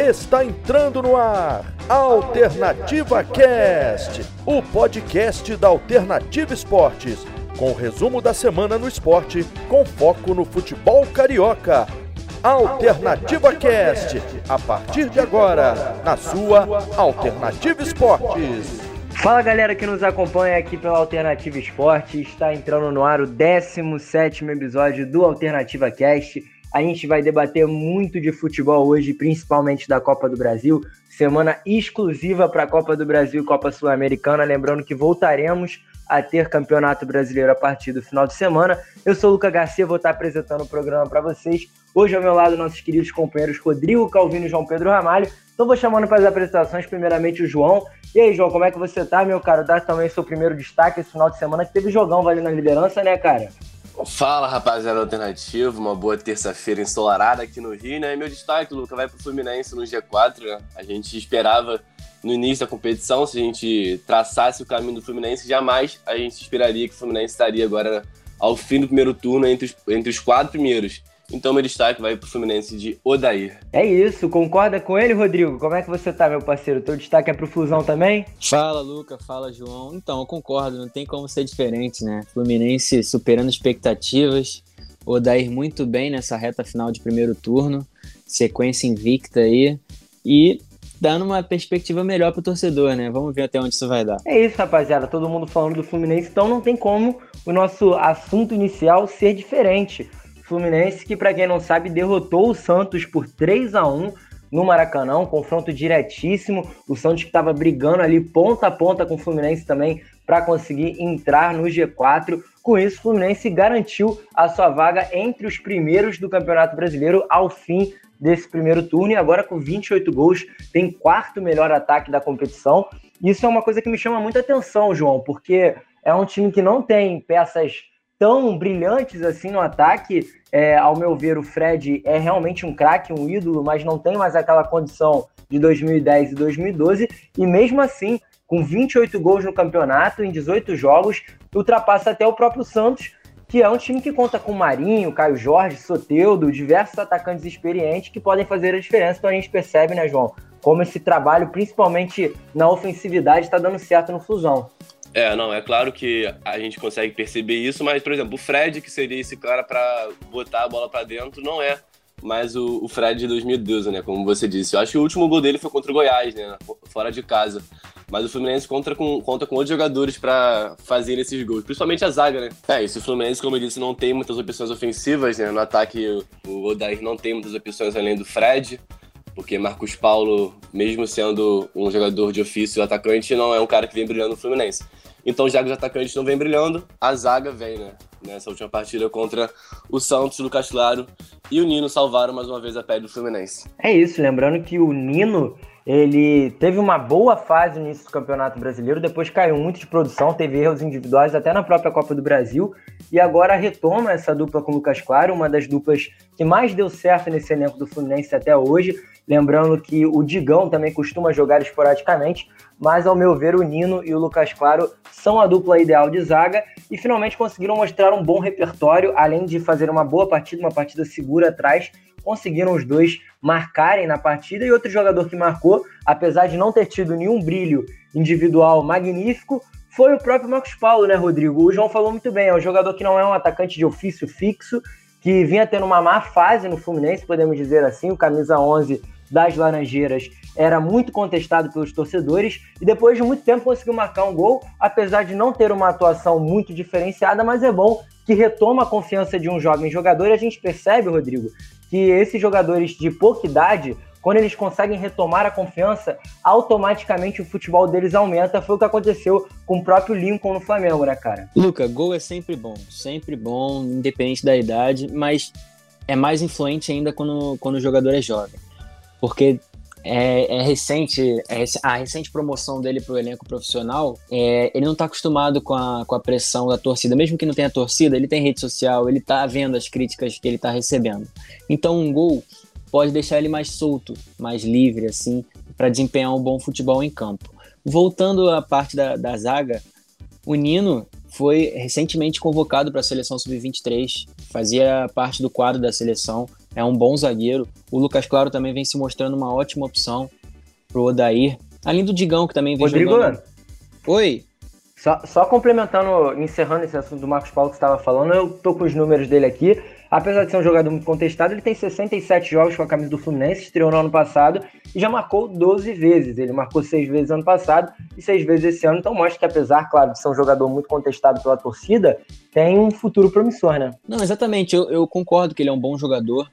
Está entrando no ar Alternativa Cast, o podcast da Alternativa Esportes, com o resumo da semana no esporte, com foco no futebol carioca. Alternativa Cast, a partir de agora, na sua Alternativa Esportes. Fala galera que nos acompanha aqui pela Alternativa Esporte, está entrando no ar o 17 episódio do Alternativa Cast. A gente vai debater muito de futebol hoje, principalmente da Copa do Brasil. Semana exclusiva para a Copa do Brasil e Copa Sul-Americana. Lembrando que voltaremos a ter Campeonato Brasileiro a partir do final de semana. Eu sou o Luca Garcia, vou estar apresentando o programa para vocês. Hoje ao meu lado, nossos queridos companheiros Rodrigo Calvino e João Pedro Ramalho. Então vou chamando para as apresentações, primeiramente o João. E aí, João, como é que você tá, meu cara? Dá também seu primeiro destaque esse final de semana, que teve jogão valendo na liderança, né, cara? Fala, rapaziada alternativo, uma boa terça-feira ensolarada aqui no Rio, né? Meu destaque, Luca, vai pro Fluminense no G4, né? A gente esperava no início da competição, se a gente traçasse o caminho do Fluminense, jamais a gente esperaria que o Fluminense estaria agora ao fim do primeiro turno entre os, entre os quatro primeiros. Então meu destaque vai pro Fluminense de Odair. É isso, concorda com ele, Rodrigo? Como é que você tá, meu parceiro? Teu destaque é pro Flusão também? Fala, Luca, fala, João. Então, eu concordo, não tem como ser diferente, né? Fluminense superando expectativas, Odair muito bem nessa reta final de primeiro turno, sequência invicta aí, e dando uma perspectiva melhor pro torcedor, né? Vamos ver até onde isso vai dar. É isso, rapaziada. Todo mundo falando do Fluminense, então não tem como o nosso assunto inicial ser diferente. Fluminense que, para quem não sabe, derrotou o Santos por 3 a 1 no Maracanã, um confronto diretíssimo. O Santos que estava brigando ali ponta a ponta com o Fluminense também para conseguir entrar no G4. Com isso, o Fluminense garantiu a sua vaga entre os primeiros do Campeonato Brasileiro ao fim desse primeiro turno e agora com 28 gols tem quarto melhor ataque da competição. Isso é uma coisa que me chama muita atenção, João, porque é um time que não tem peças tão brilhantes assim no ataque. É, ao meu ver, o Fred é realmente um craque, um ídolo, mas não tem mais aquela condição de 2010 e 2012. E mesmo assim, com 28 gols no campeonato, em 18 jogos, ultrapassa até o próprio Santos, que é um time que conta com Marinho, Caio Jorge, Soteudo, diversos atacantes experientes que podem fazer a diferença. Então a gente percebe, né, João, como esse trabalho, principalmente na ofensividade, está dando certo no Fusão. É, não, é claro que a gente consegue perceber isso, mas, por exemplo, o Fred, que seria esse cara para botar a bola para dentro, não é mais o, o, Fred de 2012, né? Como você disse. Eu acho que o último gol dele foi contra o Goiás, né? Fora de casa. Mas o Fluminense conta com, conta com outros jogadores para fazer esses gols, principalmente a zaga, né? É, esse Fluminense, como eu disse, não tem muitas opções ofensivas, né? No ataque, o Odair não tem muitas opções além do Fred porque Marcos Paulo, mesmo sendo um jogador de ofício atacante, não é um cara que vem brilhando no Fluminense. Então, já que os atacantes não vem brilhando, a zaga vem, né? Nessa última partida contra o Santos, Lucas Claro e o Nino salvaram mais uma vez a pele do Fluminense. É isso, lembrando que o Nino ele teve uma boa fase no início do Campeonato Brasileiro, depois caiu muito de produção, teve erros individuais até na própria Copa do Brasil, e agora retoma essa dupla com o Lucas Claro, uma das duplas que mais deu certo nesse elenco do Fluminense até hoje. Lembrando que o Digão também costuma jogar esporadicamente, mas ao meu ver o Nino e o Lucas Claro são a dupla ideal de zaga e finalmente conseguiram mostrar um bom repertório, além de fazer uma boa partida, uma partida segura atrás, conseguiram os dois marcarem na partida e outro jogador que marcou, apesar de não ter tido nenhum brilho individual magnífico, foi o próprio Marcos Paulo, né, Rodrigo? O João falou muito bem, é um jogador que não é um atacante de ofício fixo, que vinha tendo uma má fase no Fluminense, podemos dizer assim, o camisa 11 das Laranjeiras era muito contestado pelos torcedores e depois de muito tempo conseguiu marcar um gol, apesar de não ter uma atuação muito diferenciada, mas é bom que retoma a confiança de um jovem jogador. E a gente percebe, Rodrigo, que esses jogadores de pouca idade, quando eles conseguem retomar a confiança, automaticamente o futebol deles aumenta. Foi o que aconteceu com o próprio Lincoln no Flamengo, né, cara? Luca, gol é sempre bom, sempre bom, independente da idade, mas é mais influente ainda quando, quando o jogador é jovem porque é, é, recente, é, a recente promoção dele para o elenco profissional, é, ele não está acostumado com a, com a pressão da torcida. Mesmo que não tenha torcida, ele tem rede social, ele está vendo as críticas que ele está recebendo. Então, um gol pode deixar ele mais solto, mais livre, assim, para desempenhar um bom futebol em campo. Voltando à parte da, da zaga, o Nino foi recentemente convocado para a seleção sub-23, fazia parte do quadro da seleção é um bom zagueiro. O Lucas Claro também vem se mostrando uma ótima opção pro Odair. Além do Digão, que também vem Rodrigo, jogando. Oi. Só, só complementando, encerrando esse assunto do Marcos Paulo que você estava falando, eu tô com os números dele aqui. Apesar de ser um jogador muito contestado, ele tem 67 jogos com a camisa do Fluminense, estreou no ano passado e já marcou 12 vezes. Ele marcou 6 vezes ano passado e 6 vezes esse ano, então mostra que apesar, claro, de ser um jogador muito contestado pela torcida, tem um futuro promissor, né? Não, exatamente, eu, eu concordo que ele é um bom jogador.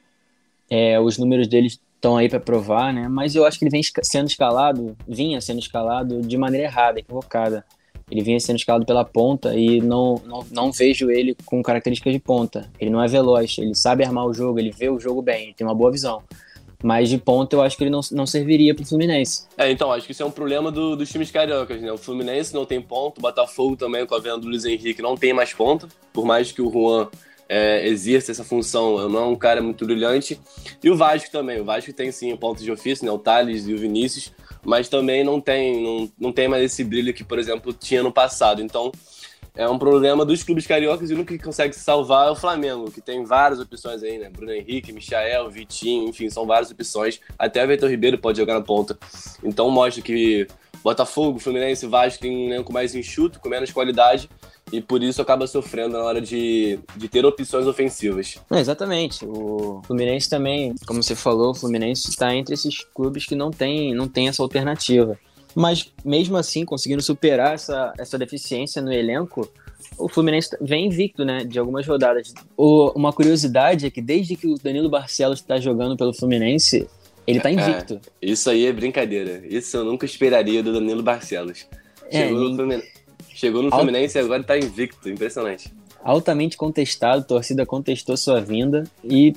É, os números dele estão aí para provar, né? Mas eu acho que ele vem sendo escalado, vinha sendo escalado de maneira errada, equivocada. Ele vinha sendo escalado pela ponta e não, não, não vejo ele com características de ponta. Ele não é veloz, ele sabe armar o jogo, ele vê o jogo bem, ele tem uma boa visão. Mas de ponta eu acho que ele não, não serviria pro Fluminense. É, então, acho que isso é um problema do, dos times cariocas, né? O Fluminense não tem ponto, o Botafogo também, com a venda do Luiz Henrique, não tem mais ponta, por mais que o Juan é, exerça essa função, não é um cara muito brilhante. E o Vasco também, o Vasco tem sim pontos de ofício, né? O Thales e o Vinícius, mas também não tem, não, não tem mais esse brilho que, por exemplo, tinha no passado. Então, é um problema dos clubes cariocas e o único que consegue se salvar é o Flamengo, que tem várias opções aí, né? Bruno Henrique, Michael, Vitinho, enfim, são várias opções. Até o Vitor Ribeiro pode jogar na ponta. Então mostra que Botafogo, Fluminense Vasco tem um elenco mais enxuto, com menos qualidade, e por isso acaba sofrendo na hora de, de ter opções ofensivas. Exatamente. O Fluminense também, como você falou, o Fluminense está entre esses clubes que não tem, não tem essa alternativa. Mas mesmo assim, conseguindo superar essa, essa deficiência no elenco, o Fluminense vem invicto, né, de algumas rodadas. O, uma curiosidade é que desde que o Danilo Barcelos está jogando pelo Fluminense, ele tá invicto. É, isso aí é brincadeira. Isso eu nunca esperaria do Danilo Barcelos. É, Chegou, é, no, Fluminense, Chegou no Fluminense e agora tá invicto. Impressionante. Altamente contestado, a torcida contestou sua vinda e.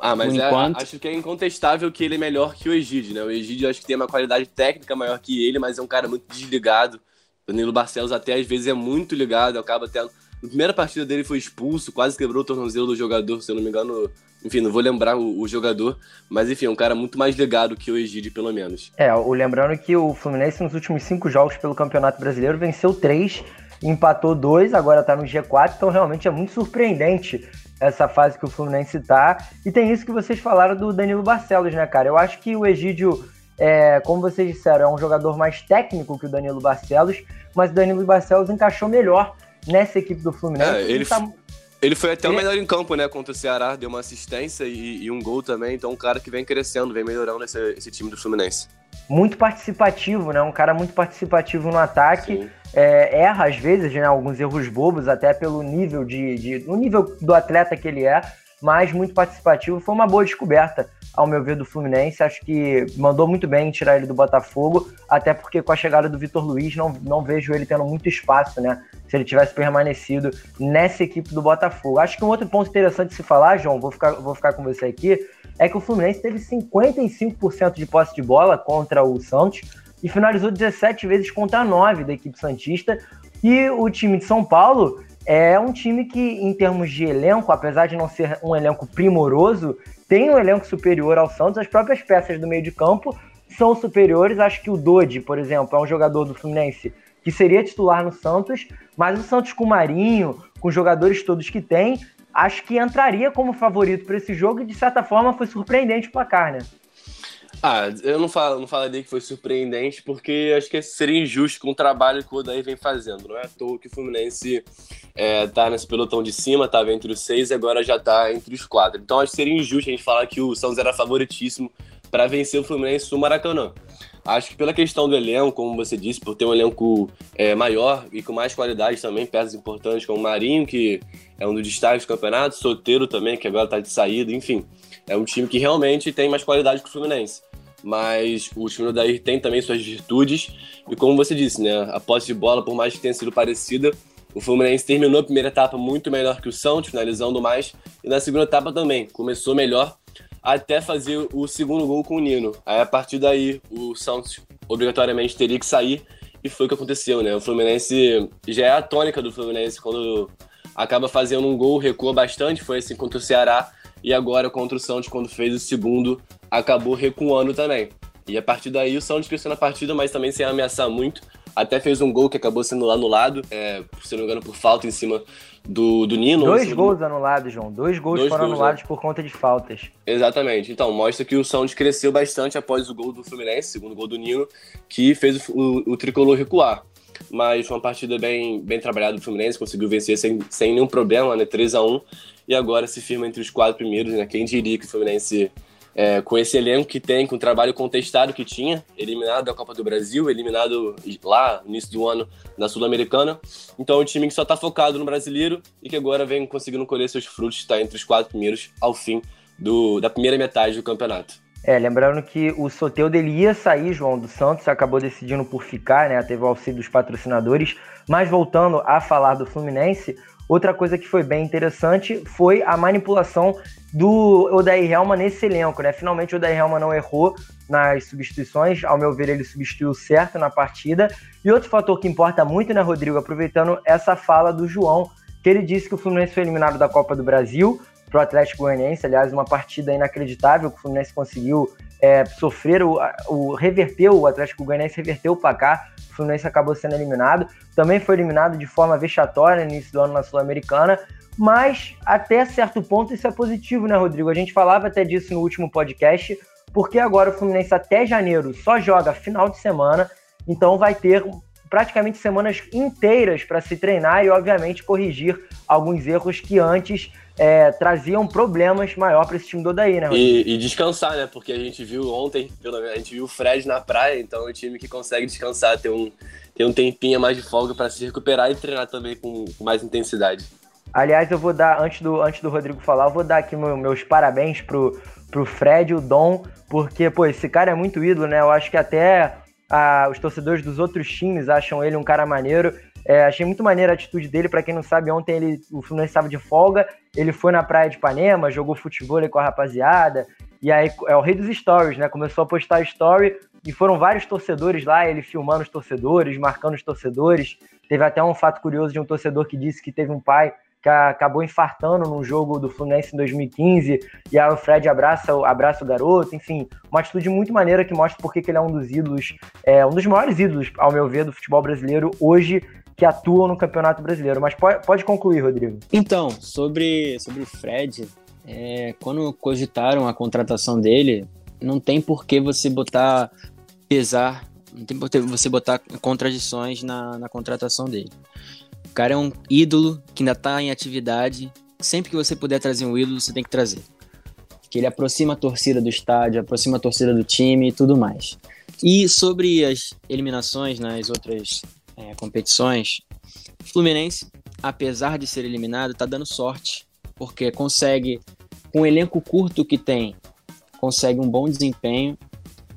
Ah, mas é, enquanto... acho que é incontestável que ele é melhor que o Egídio, né? O Egídio acho que tem uma qualidade técnica maior que ele, mas é um cara muito desligado. O Danilo Barcelos até às vezes é muito ligado, acaba tendo. Na primeira partida dele foi expulso, quase quebrou o tornozelo do jogador, se eu não me engano, enfim, não vou lembrar o, o, jogador, mas enfim, é um cara muito mais ligado que o Egídio, pelo menos. É, o, lembrando que o Fluminense nos últimos cinco jogos pelo Campeonato Brasileiro venceu três, empatou dois, agora tá no G4, então realmente é muito surpreendente essa fase que o Fluminense tá. E tem isso que vocês falaram do Danilo Barcelos, né, cara? Eu acho que o Egídio, é, como vocês disseram, é um jogador mais técnico que o Danilo Barcelos, mas o Danilo Barcelos encaixou melhor nessa equipe do Fluminense. É, ele, tá... Ele foi até o melhor em campo, né? Contra o Ceará, deu uma assistência e, e um gol também. Então, um cara que vem crescendo, vem melhorando esse, esse, time do Fluminense. Muito participativo, né? Um cara muito participativo no ataque. É, erra às vezes, né? Alguns erros bobos, até pelo nível de, de. no nível do atleta que ele é, mas muito participativo. Foi uma boa descoberta ao meu ver, do Fluminense. Acho que mandou muito bem tirar ele do Botafogo, até porque com a chegada do Vitor Luiz, não, não vejo ele tendo muito espaço, né? Se ele tivesse permanecido nessa equipe do Botafogo. Acho que um outro ponto interessante de se falar, João, vou ficar, vou ficar com você aqui, é que o Fluminense teve 55% de posse de bola contra o Santos e finalizou 17 vezes contra 9 da equipe Santista. E o time de São Paulo é um time que, em termos de elenco, apesar de não ser um elenco primoroso, tem um elenco superior ao Santos, as próprias peças do meio de campo são superiores. Acho que o Dodi, por exemplo, é um jogador do Fluminense que seria titular no Santos, mas o Santos com o Marinho, com os jogadores todos que tem, acho que entraria como favorito para esse jogo e de certa forma foi surpreendente o placar, né? Ah, eu não, falo, não falaria que foi surpreendente, porque acho que seria injusto com o trabalho que o Odair vem fazendo. Não é à toa que o Fluminense é, tá nesse pelotão de cima, estava entre os seis e agora já está entre os quatro. Então acho que seria injusto a gente falar que o Santos era favoritíssimo para vencer o Fluminense no Maracanã. Acho que pela questão do elenco, como você disse, por ter um elenco é, maior e com mais qualidade também, peças importantes como o Marinho, que é um dos destaques do campeonato, Soteiro também, que agora está de saída, enfim. É um time que realmente tem mais qualidade que o Fluminense mas o time do Dair tem também suas virtudes. E como você disse, né, a posse de bola, por mais que tenha sido parecida, o Fluminense terminou a primeira etapa muito melhor que o Santos, finalizando mais, e na segunda etapa também, começou melhor, até fazer o segundo gol com o Nino. Aí a partir daí, o Santos obrigatoriamente teria que sair, e foi o que aconteceu, né? O Fluminense já é a tônica do Fluminense quando acaba fazendo um gol, recua bastante, foi assim contra o Ceará, e agora contra o Santos, quando fez o segundo, acabou recuando também. E a partir daí o Santos cresceu na partida, mas também sem ameaçar muito. Até fez um gol que acabou sendo lá no lado, é, se não me engano, por falta em cima do, do Nino. Dois gols anulados, João. Dois gols Dois foram gols, anulados né? por conta de faltas. Exatamente. Então, mostra que o Santos cresceu bastante após o gol do Fluminense, segundo gol do Nino, que fez o, o, o tricolor recuar. Mas foi uma partida bem, bem trabalhada do Fluminense, conseguiu vencer sem, sem nenhum problema, né? 3 a 1 e agora se firma entre os quatro primeiros, né? Quem diria que o Fluminense é, com esse elenco que tem, com o trabalho contestado que tinha, eliminado da Copa do Brasil, eliminado lá no início do ano na Sul-Americana. Então é um time que só está focado no brasileiro e que agora vem conseguindo colher seus frutos, está entre os quatro primeiros ao fim do, da primeira metade do campeonato. É, lembrando que o Soteudo ele ia sair, João dos Santos, acabou decidindo por ficar, né? Teve o auxílio dos patrocinadores. Mas voltando a falar do Fluminense, outra coisa que foi bem interessante foi a manipulação do Odair Helma nesse elenco, né? Finalmente o Odair Helma não errou nas substituições, ao meu ver ele substituiu certo na partida. E outro fator que importa muito, né, Rodrigo, aproveitando essa fala do João, que ele disse que o Fluminense foi eliminado da Copa do Brasil para o Atlético Goianiense, aliás, uma partida inacreditável que o Fluminense conseguiu é, sofrer, o, o reverteu, o Atlético Goianiense reverteu o placar, o Fluminense acabou sendo eliminado, também foi eliminado de forma vexatória no início do ano na Sul-Americana, mas até certo ponto isso é positivo, né, Rodrigo? A gente falava até disso no último podcast, porque agora o Fluminense até janeiro só joga final de semana, então vai ter praticamente semanas inteiras para se treinar e, obviamente, corrigir alguns erros que antes é, traziam problemas maior para esse time do Odaí, né? E, e, descansar, né? Porque a gente viu ontem, a gente viu o Fred na praia, então é um time que consegue descansar, ter um, ter um tempinho mais de folga para se recuperar e treinar também com, com mais intensidade. Aliás, eu vou dar, antes do, antes do Rodrigo falar, eu vou dar aqui meu, meus parabéns pro, pro Fred e o Dom, porque, pô, esse cara é muito ídolo, né? Eu acho que até a, os torcedores dos outros times acham ele um cara maneiro. É, achei muito maneira a atitude dele. Para quem não sabe, ontem ele, o Fluminense estava de folga. Ele foi na praia de Ipanema, jogou futebol com a rapaziada. E aí é o rei dos stories, né? Começou a postar story e foram vários torcedores lá, ele filmando os torcedores, marcando os torcedores. Teve até um fato curioso de um torcedor que disse que teve um pai que acabou infartando num jogo do Fluminense em 2015, e aí o Fred abraça, abraça o garoto, enfim, uma atitude muito maneira que mostra porque que ele é um dos ídolos, é, um dos maiores ídolos, ao meu ver, do futebol brasileiro hoje, que atuam no Campeonato Brasileiro. Mas pode, pode concluir, Rodrigo. Então, sobre, sobre o Fred, é, quando cogitaram a contratação dele, não tem por que você botar pesar, não tem por que você botar contradições na, na contratação dele. O cara é um ídolo que ainda está em atividade. Sempre que você puder trazer um ídolo, você tem que trazer. Que ele aproxima a torcida do estádio, aproxima a torcida do time e tudo mais. E sobre as eliminações nas outras competições, o Fluminense, apesar de ser eliminado, está dando sorte, porque consegue, com o elenco curto que tem, consegue um bom desempenho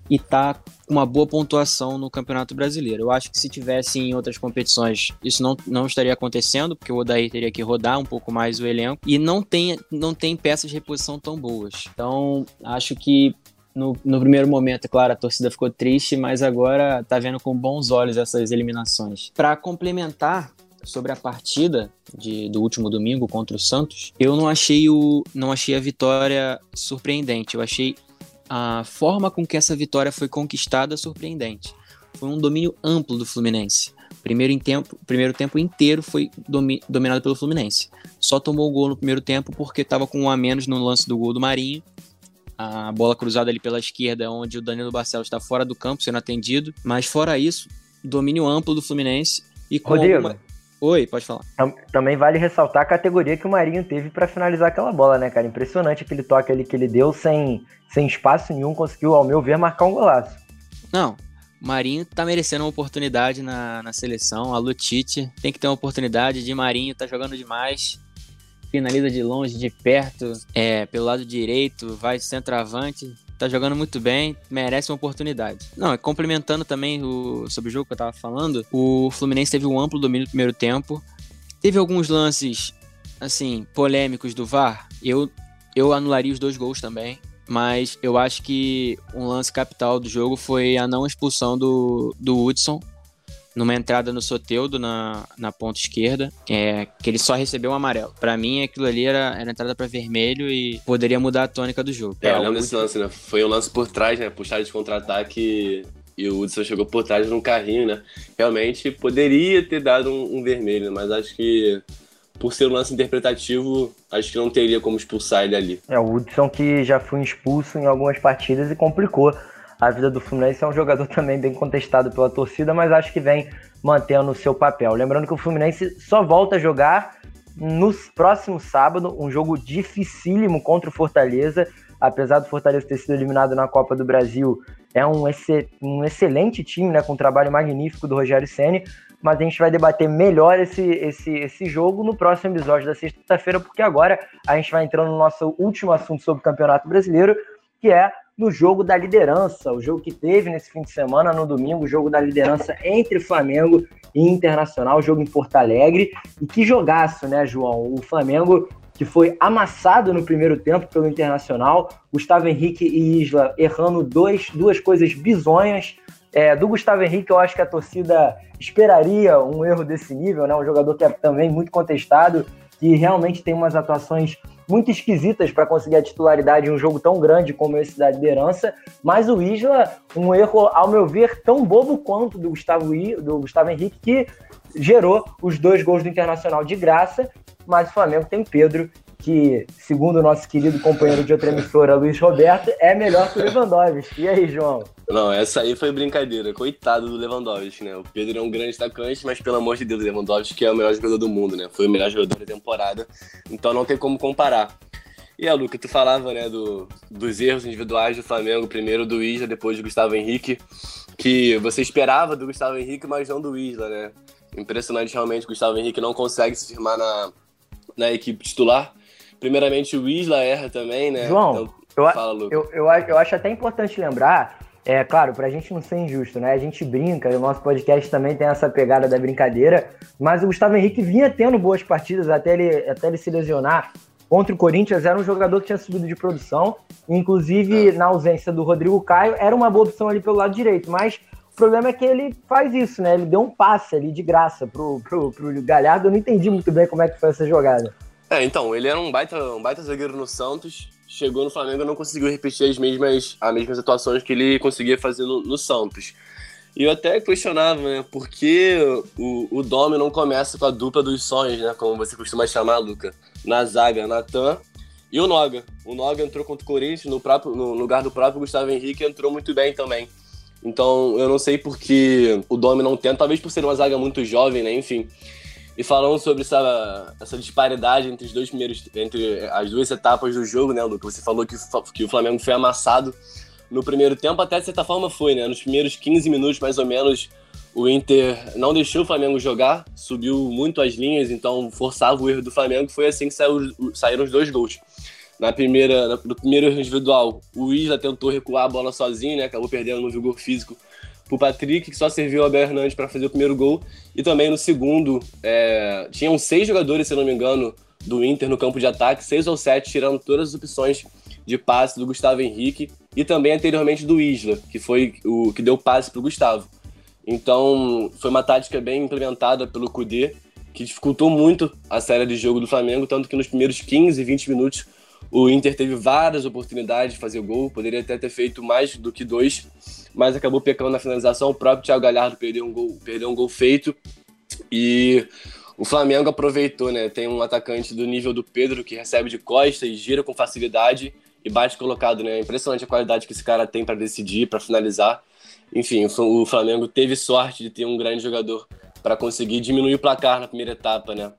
e está com uma boa pontuação no Campeonato Brasileiro. Eu acho que se tivesse em outras competições, isso não, não estaria acontecendo, porque o Odair teria que rodar um pouco mais o elenco e não tem, não tem peças de reposição tão boas. Então, acho que no, no, primeiro momento, é claro, a torcida ficou triste, mas agora tá vendo com bons olhos essas eliminações. Para complementar sobre a partida de, do último domingo contra o Santos, eu não achei o não achei a vitória surpreendente. Eu achei a forma com que essa vitória foi conquistada surpreendente. Foi um domínio amplo do Fluminense. Primeiro, em tempo, primeiro tempo inteiro foi domi, dominado pelo Fluminense. Só tomou o gol no primeiro tempo porque estava com um a menos no lance do gol do Marinho. A bola cruzada ali pela esquerda, onde o Danilo Barcelos está fora do campo, sendo atendido. Mas fora isso, domínio amplo do Fluminense. E com Rodrigo, alguma... Oi, pode falar. Também vale ressaltar a categoria que o Marinho teve para finalizar aquela bola, né, cara? Impressionante aquele toque ali que ele deu sem, sem espaço nenhum, conseguiu, ao meu ver, marcar um golaço. Não, o Marinho tá merecendo uma oportunidade na, na seleção. A Lutite tem que ter uma oportunidade de Marinho, tá jogando demais. Finaliza de longe, de perto, é, pelo lado direito, vai centroavante tá jogando muito bem, merece uma oportunidade. Não, é complementando também o, sobre o jogo que eu tava falando, o Fluminense teve um amplo domínio no primeiro tempo. Teve alguns lances, assim, polêmicos do VAR. Eu, eu anularia os dois gols também. Mas eu acho que um lance capital do jogo foi a não expulsão do, do Hudson numa entrada no Soteudo, na, na ponta esquerda, é, que ele só recebeu um amarelo. Para mim, aquilo ali era, era entrada para vermelho e poderia mudar a tônica do jogo. É, eu lembro desse lance, né? Foi um lance por trás, né? Puxado de contra-ataque e o Hudson chegou por trás num carrinho, né? Realmente poderia ter dado um, um vermelho, mas acho que por ser um lance interpretativo, acho que não teria como expulsar ele ali. É, o Hudson que já foi expulso em algumas partidas e complicou a vida do Fluminense. É um jogador também bem contestado pela torcida, mas acho que vem mantendo o seu papel. Lembrando que o Fluminense só volta a jogar no próximo sábado, um jogo dificílimo contra o Fortaleza. Apesar do Fortaleza ter sido eliminado na Copa do Brasil, é um, um excelente time, né, com um trabalho magnífico do Rogério Ceni mas a gente vai debater melhor esse, esse, esse jogo no próximo episódio da sexta-feira, porque agora a gente vai entrando no nosso último assunto sobre o Campeonato Brasileiro, que é no jogo da liderança, o jogo que teve nesse fim de semana, no domingo, o jogo da liderança entre Flamengo e Internacional, jogo em Porto Alegre. E que jogaço, né, João? O Flamengo que foi amassado no primeiro tempo pelo Internacional, Gustavo Henrique e Isla errando dois, duas coisas bizonhas, é, do Gustavo Henrique, eu acho que a torcida esperaria um erro desse nível, né? Um jogador que é também muito contestado, que realmente tem umas atuações muito esquisitas para conseguir a titularidade em um jogo tão grande como esse da liderança. Mas o Isla, um erro, ao meu ver, tão bobo quanto do Gustavo, do Gustavo Henrique, que gerou os dois gols do Internacional de graça. Mas o Flamengo tem Pedro que, segundo o nosso querido companheiro de outra emissora, Luiz Roberto, é melhor que o Lewandowski. E aí, João? Não, essa aí foi brincadeira. Coitado do Lewandowski, né? O Pedro é um grande atacante, mas pelo amor de Deus, o Lewandowski é o melhor jogador do mundo, né? Foi o melhor jogador da temporada, então não tem como comparar. E a Luca, tu falava, né, do, dos erros individuais do Flamengo, primeiro do Isla, depois do Gustavo Henrique, que você esperava do Gustavo Henrique, mas não do Isla, né? Impressionante realmente, o Gustavo Henrique não consegue se firmar na, na equipe titular. Primeiramente, o Isla erra também, né? João, então, eu, fala, eu, eu, eu, acho até importante lembrar, é claro, pra gente não ser injusto, né? A gente brinca, o nosso podcast também tem essa pegada da brincadeira, mas o Gustavo Henrique vinha tendo boas partidas até ele, até ele se lesionar. Contra o Corinthians era um jogador que tinha subido de produção, inclusive é. na ausência do Rodrigo Caio, era uma boa opção ali pelo lado direito, mas o problema é que ele faz isso, né? Ele deu um passe ali de graça pro, pro, pro Galhardo. Eu não entendi muito bem como é que foi essa jogada. É, então, ele era um baita, um baita zagueiro no Santos, chegou no Flamengo não conseguiu repetir as mesmas, as mesmas atuações que ele conseguia fazer no, no Santos. E eu até questionava, né, por que o, o Domi não começa com a dupla dos sonhos, né, como você costuma chamar, Luca, na zaga, Natan e o Noga. O Noga entrou contra o Corinthians no, próprio, no lugar do próprio Gustavo Henrique entrou muito bem também. Então, eu não sei por que o Domi não tenta, talvez por ser uma zaga muito jovem, né, enfim. E falando sobre essa, essa disparidade entre os dois primeiros, entre as duas etapas do jogo, né, Luca? Você falou que, que o Flamengo foi amassado no primeiro tempo, até de certa forma foi, né? Nos primeiros 15 minutos, mais ou menos, o Inter não deixou o Flamengo jogar, subiu muito as linhas, então forçava o erro do Flamengo. Foi assim que saiu, saíram os dois gols. Na primeira, no primeiro individual, o Isla tentou recuar a bola sozinho, né? Acabou perdendo no vigor físico pro Patrick, que só serviu ao Abel Hernandes para fazer o primeiro gol. E também no segundo, é, tinham seis jogadores, se não me engano, do Inter no campo de ataque, seis ou sete, tirando todas as opções de passe do Gustavo Henrique e também anteriormente do Isla, que foi o que deu passe para o Gustavo. Então, foi uma tática bem implementada pelo Cudê, que dificultou muito a série de jogo do Flamengo, tanto que nos primeiros 15, 20 minutos o Inter teve várias oportunidades de fazer gol, poderia até ter feito mais do que dois, mas acabou pecando na finalização. O próprio Thiago Galhardo perdeu um gol, perdeu um gol feito e o Flamengo aproveitou, né? Tem um atacante do nível do Pedro que recebe de costa e gira com facilidade e bate colocado, né? Impressionante a qualidade que esse cara tem para decidir, para finalizar. Enfim, o Flamengo teve sorte de ter um grande jogador para conseguir diminuir o placar na primeira etapa, né?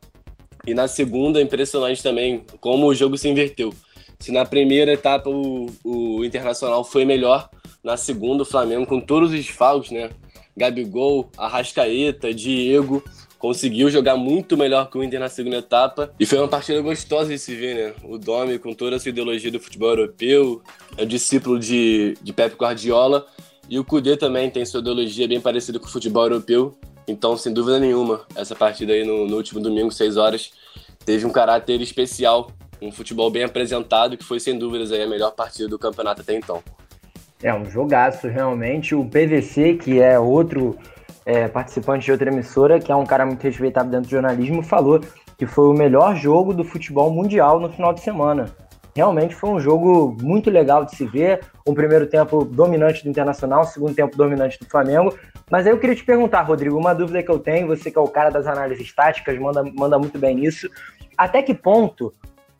E na segunda, impressionante também como o jogo se inverteu. Se na primeira etapa o, o Internacional foi melhor, na segunda o Flamengo, com todos os desfalques, né? Gabigol, Arrascaeta, Diego, conseguiu jogar muito melhor que o Inter na segunda etapa. E foi uma partida gostosa de se ver, né? O Domi, com toda a sua ideologia do futebol europeu, é discípulo de, de Pep Guardiola. E o Kudê também tem sua ideologia bem parecida com o futebol europeu. Então, sem dúvida nenhuma, essa partida aí no, no último domingo, 6 horas, teve um caráter especial, um futebol bem apresentado, que foi sem dúvidas aí a melhor partida do campeonato até então. É um jogaço, realmente. O PVC, que é outro é, participante de outra emissora, que é um cara muito respeitado dentro do jornalismo, falou que foi o melhor jogo do futebol mundial no final de semana. realmente foi um jogo muito legal de se ver. Um primeiro tempo dominante do Internacional, um segundo tempo dominante do Flamengo. Mas aí eu queria te perguntar, Rodrigo, uma dúvida que eu tenho, você que é o cara das análises táticas, manda, manda muito bem nisso. Até que ponto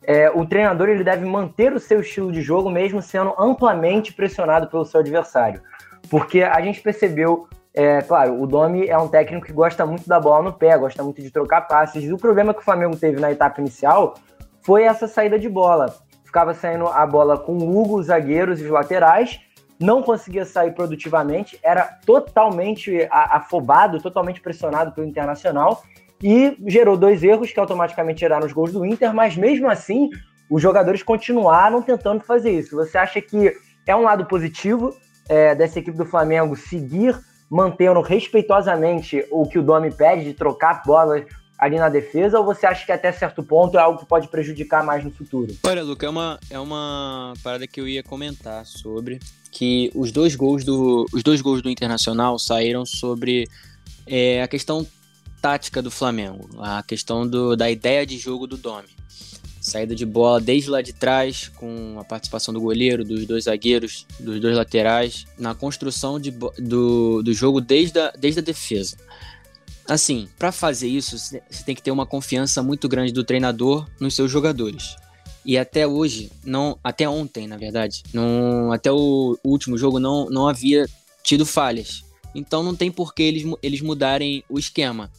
é, o treinador ele deve manter o seu estilo de jogo mesmo sendo amplamente pressionado pelo seu adversário? Porque a gente percebeu é, claro, o Domi é um técnico que gosta muito da bola no pé, gosta muito de trocar passes. E o problema que o Flamengo teve na etapa inicial foi essa saída de bola. Ficava saindo a bola com o Hugo, os zagueiros e os laterais, não conseguia sair produtivamente, era totalmente afobado, totalmente pressionado pelo Internacional e gerou dois erros que automaticamente geraram os gols do Inter, mas mesmo assim os jogadores continuaram tentando fazer isso. Você acha que é um lado positivo é, dessa equipe do Flamengo seguir mantendo respeitosamente o que o Domi pede de trocar bolas ali na defesa, ou você acha que até certo ponto é algo que pode prejudicar mais no futuro? Olha, Luca, é uma, é uma parada que eu ia comentar sobre que os dois gols do, os dois gols do Internacional saíram sobre é, a questão tática do Flamengo, a questão do, da ideia de jogo do Domi. Saída de bola desde lá de trás, com a participação do goleiro, dos dois zagueiros, dos dois laterais, na construção de, do, do jogo desde a, desde a defesa. Assim, para fazer isso, você tem que ter uma confiança muito grande do treinador nos seus jogadores. E até hoje, não, até ontem, na verdade, não, até o último jogo não, não havia tido falhas. Então não tem por que eles, eles mudarem o esquema.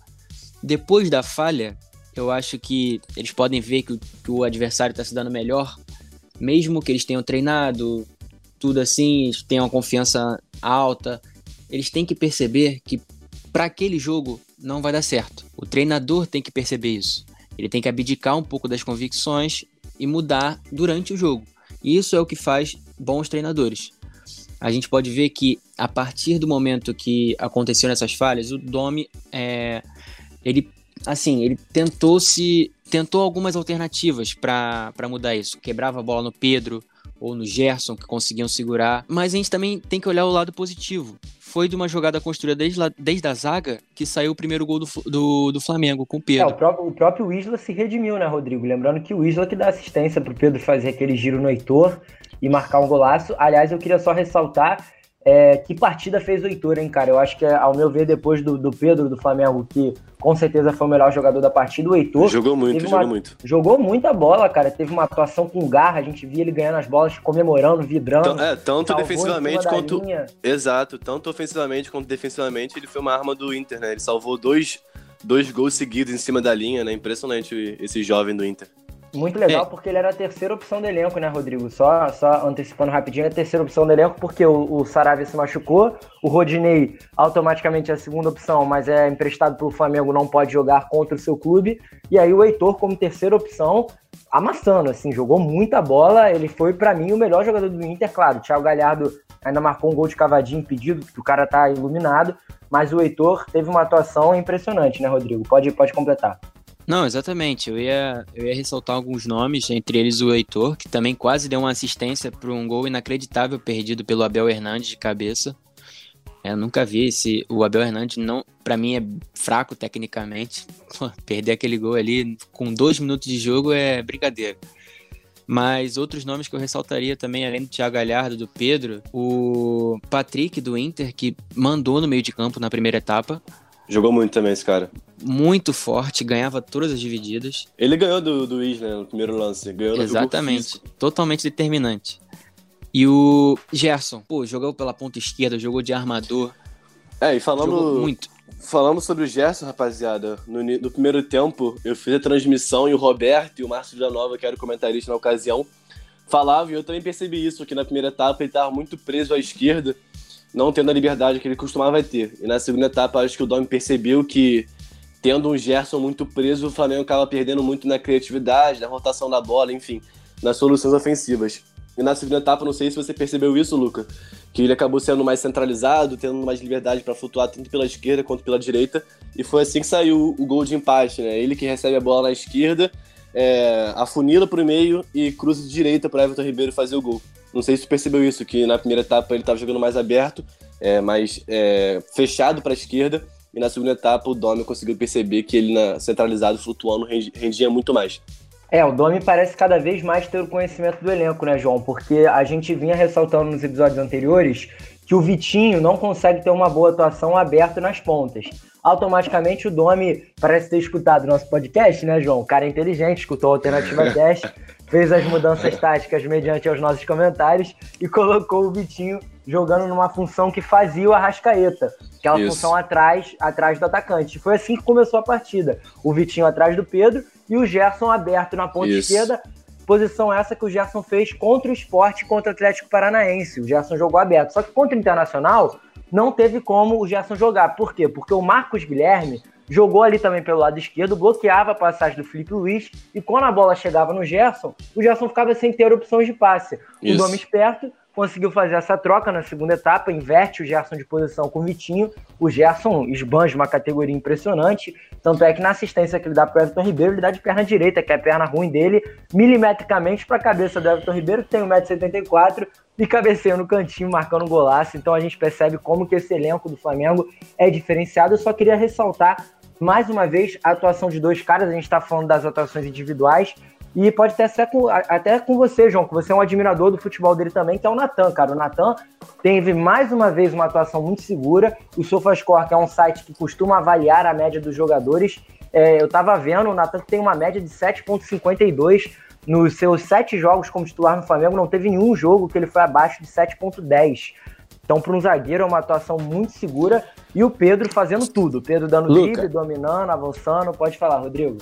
Depois da falha, eu acho que eles podem ver que que o adversário está se dando melhor, mesmo que eles tenham treinado, tudo assim, tenham uma confiança alta. Eles têm que perceber que para aquele jogo não vai dar certo. O treinador tem que perceber isso. Ele tem que abdicar um pouco das convicções e mudar durante o jogo. E isso é o que faz bons treinadores. A gente pode ver que a partir do momento que aconteceram essas falhas, o Domi é, ele assim, ele tentou se tentou algumas alternativas para mudar isso. Quebrava a bola no Pedro ou no Gerson que conseguiam segurar, mas a gente também tem que olhar o lado positivo foi de uma jogada construída desde, lá, desde a zaga que saiu o primeiro gol do, do, do Flamengo, com o Pedro. É, o, próprio, o próprio Isla se redimiu, né, Rodrigo? Lembrando que o Isla que dá assistência pro Pedro fazer aquele giro no Heitor e marcar um golaço. Aliás, eu queria só ressaltar é, que partida fez o Heitor, hein, cara? Eu acho que, ao meu ver, depois do, do Pedro do Flamengo, que com certeza foi o melhor jogador da partida, o Heitor. Jogou muito, jogou muito. Jogou muita bola, cara. Teve uma atuação com garra, a gente via ele ganhando as bolas, comemorando, vibrando. é, tanto defensivamente quanto. Exato, tanto ofensivamente quanto defensivamente, ele foi uma arma do Inter, né? Ele salvou dois, dois gols seguidos em cima da linha, né? Impressionante esse jovem do Inter. Muito legal, é. porque ele era a terceira opção do elenco, né, Rodrigo? Só, só antecipando rapidinho, é a terceira opção do elenco, porque o, o Saravia se machucou, o Rodinei automaticamente é a segunda opção, mas é emprestado pelo Flamengo, não pode jogar contra o seu clube. E aí o Heitor, como terceira opção, amassando, assim, jogou muita bola. Ele foi, para mim, o melhor jogador do Inter, claro. O Thiago Galhardo ainda marcou um gol de cavadinho impedido, que o cara tá iluminado, mas o Heitor teve uma atuação impressionante, né, Rodrigo? Pode, pode completar. Não, exatamente. Eu ia, eu ia ressaltar alguns nomes, entre eles o Heitor, que também quase deu uma assistência para um gol inacreditável perdido pelo Abel Hernandes de cabeça. Eu nunca vi esse. O Abel Hernandes, não, para mim, é fraco tecnicamente. Perder aquele gol ali com dois minutos de jogo é brincadeira. Mas outros nomes que eu ressaltaria também, além do Thiago Galhardo, do Pedro, o Patrick do Inter, que mandou no meio de campo na primeira etapa. Jogou muito também esse cara muito forte, ganhava todas as divididas. Ele ganhou do, do Isla no primeiro lance, ganhou Exatamente, totalmente determinante. E o Gerson, pô, jogou pela ponta esquerda, jogou de armador. É, e falando muito. Falando sobre o Gerson, rapaziada, no, no, primeiro tempo eu fiz a transmissão e o Roberto e o Márcio Nova, que era o comentarista na ocasião, falavam e eu também percebi isso, que na primeira etapa ele estava muito preso à esquerda, não tendo a liberdade que ele costumava ter. E na segunda etapa acho que o Dom percebeu que tendo um Gerson muito preso, o Flamengo acaba perdendo muito na criatividade, na rotação da bola, enfim, nas soluções ofensivas. E na segunda etapa, não sei se você percebeu isso, Luca, que ele acabou sendo mais centralizado, tendo mais liberdade para flutuar tanto pela esquerda quanto pela direita, e foi assim que saiu o gol de empate, né? Ele que recebe a bola na esquerda, é, afunila para o meio e cruza de direita para Everton Ribeiro fazer o gol. Não sei se você percebeu isso, que na primeira etapa ele estava jogando mais aberto, é, mais é, fechado para a esquerda, e na segunda etapa, o Domi conseguiu perceber que ele, na, centralizado, flutuando, rendia muito mais. É, o Domi parece cada vez mais ter o conhecimento do elenco, né, João? Porque a gente vinha ressaltando nos episódios anteriores que o Vitinho não consegue ter uma boa atuação aberto nas pontas. Automaticamente o Domi parece ter escutado nosso podcast, né, João? O cara é inteligente, escutou a Alternativa Teste, fez as mudanças táticas mediante aos nossos comentários e colocou o Vitinho jogando numa função que fazia o Arrascaeta, aquela Isso. função atrás, atrás do atacante. Foi assim que começou a partida. O Vitinho atrás do Pedro e o Gerson aberto na ponta Isso. esquerda, Posição essa que o Gerson fez contra o esporte contra o Atlético Paranaense. O Gerson jogou aberto. Só que contra o Internacional, não teve como o Gerson jogar. Por quê? Porque o Marcos Guilherme jogou ali também pelo lado esquerdo, bloqueava a passagem do Felipe Luiz, e quando a bola chegava no Gerson, o Gerson ficava sem ter opções de passe. Isso. O Dome esperto conseguiu fazer essa troca na segunda etapa, inverte o Gerson de posição com o Vitinho. O Gerson esbanja uma categoria impressionante. Tanto é que na assistência que ele dá para o Everton Ribeiro, ele dá de perna direita, que é a perna ruim dele, milimetricamente para a cabeça do Everton Ribeiro, que tem 1,74m, e cabeceia no cantinho, marcando um golaço. Então a gente percebe como que esse elenco do Flamengo é diferenciado. Eu só queria ressaltar mais uma vez a atuação de dois caras. A gente está falando das atuações individuais, e pode até com, até com você, João, que você é um admirador do futebol dele também, que é o Natan, cara. O Natan teve mais uma vez uma atuação muito segura. O SofaScore, que é um site que costuma avaliar a média dos jogadores, é, eu tava vendo, o Natan tem uma média de 7,52 nos seus sete jogos como titular no Flamengo. Não teve nenhum jogo que ele foi abaixo de 7,10. Então, para um zagueiro, é uma atuação muito segura. E o Pedro fazendo tudo. O Pedro dando drible, dominando, avançando. Pode falar, Rodrigo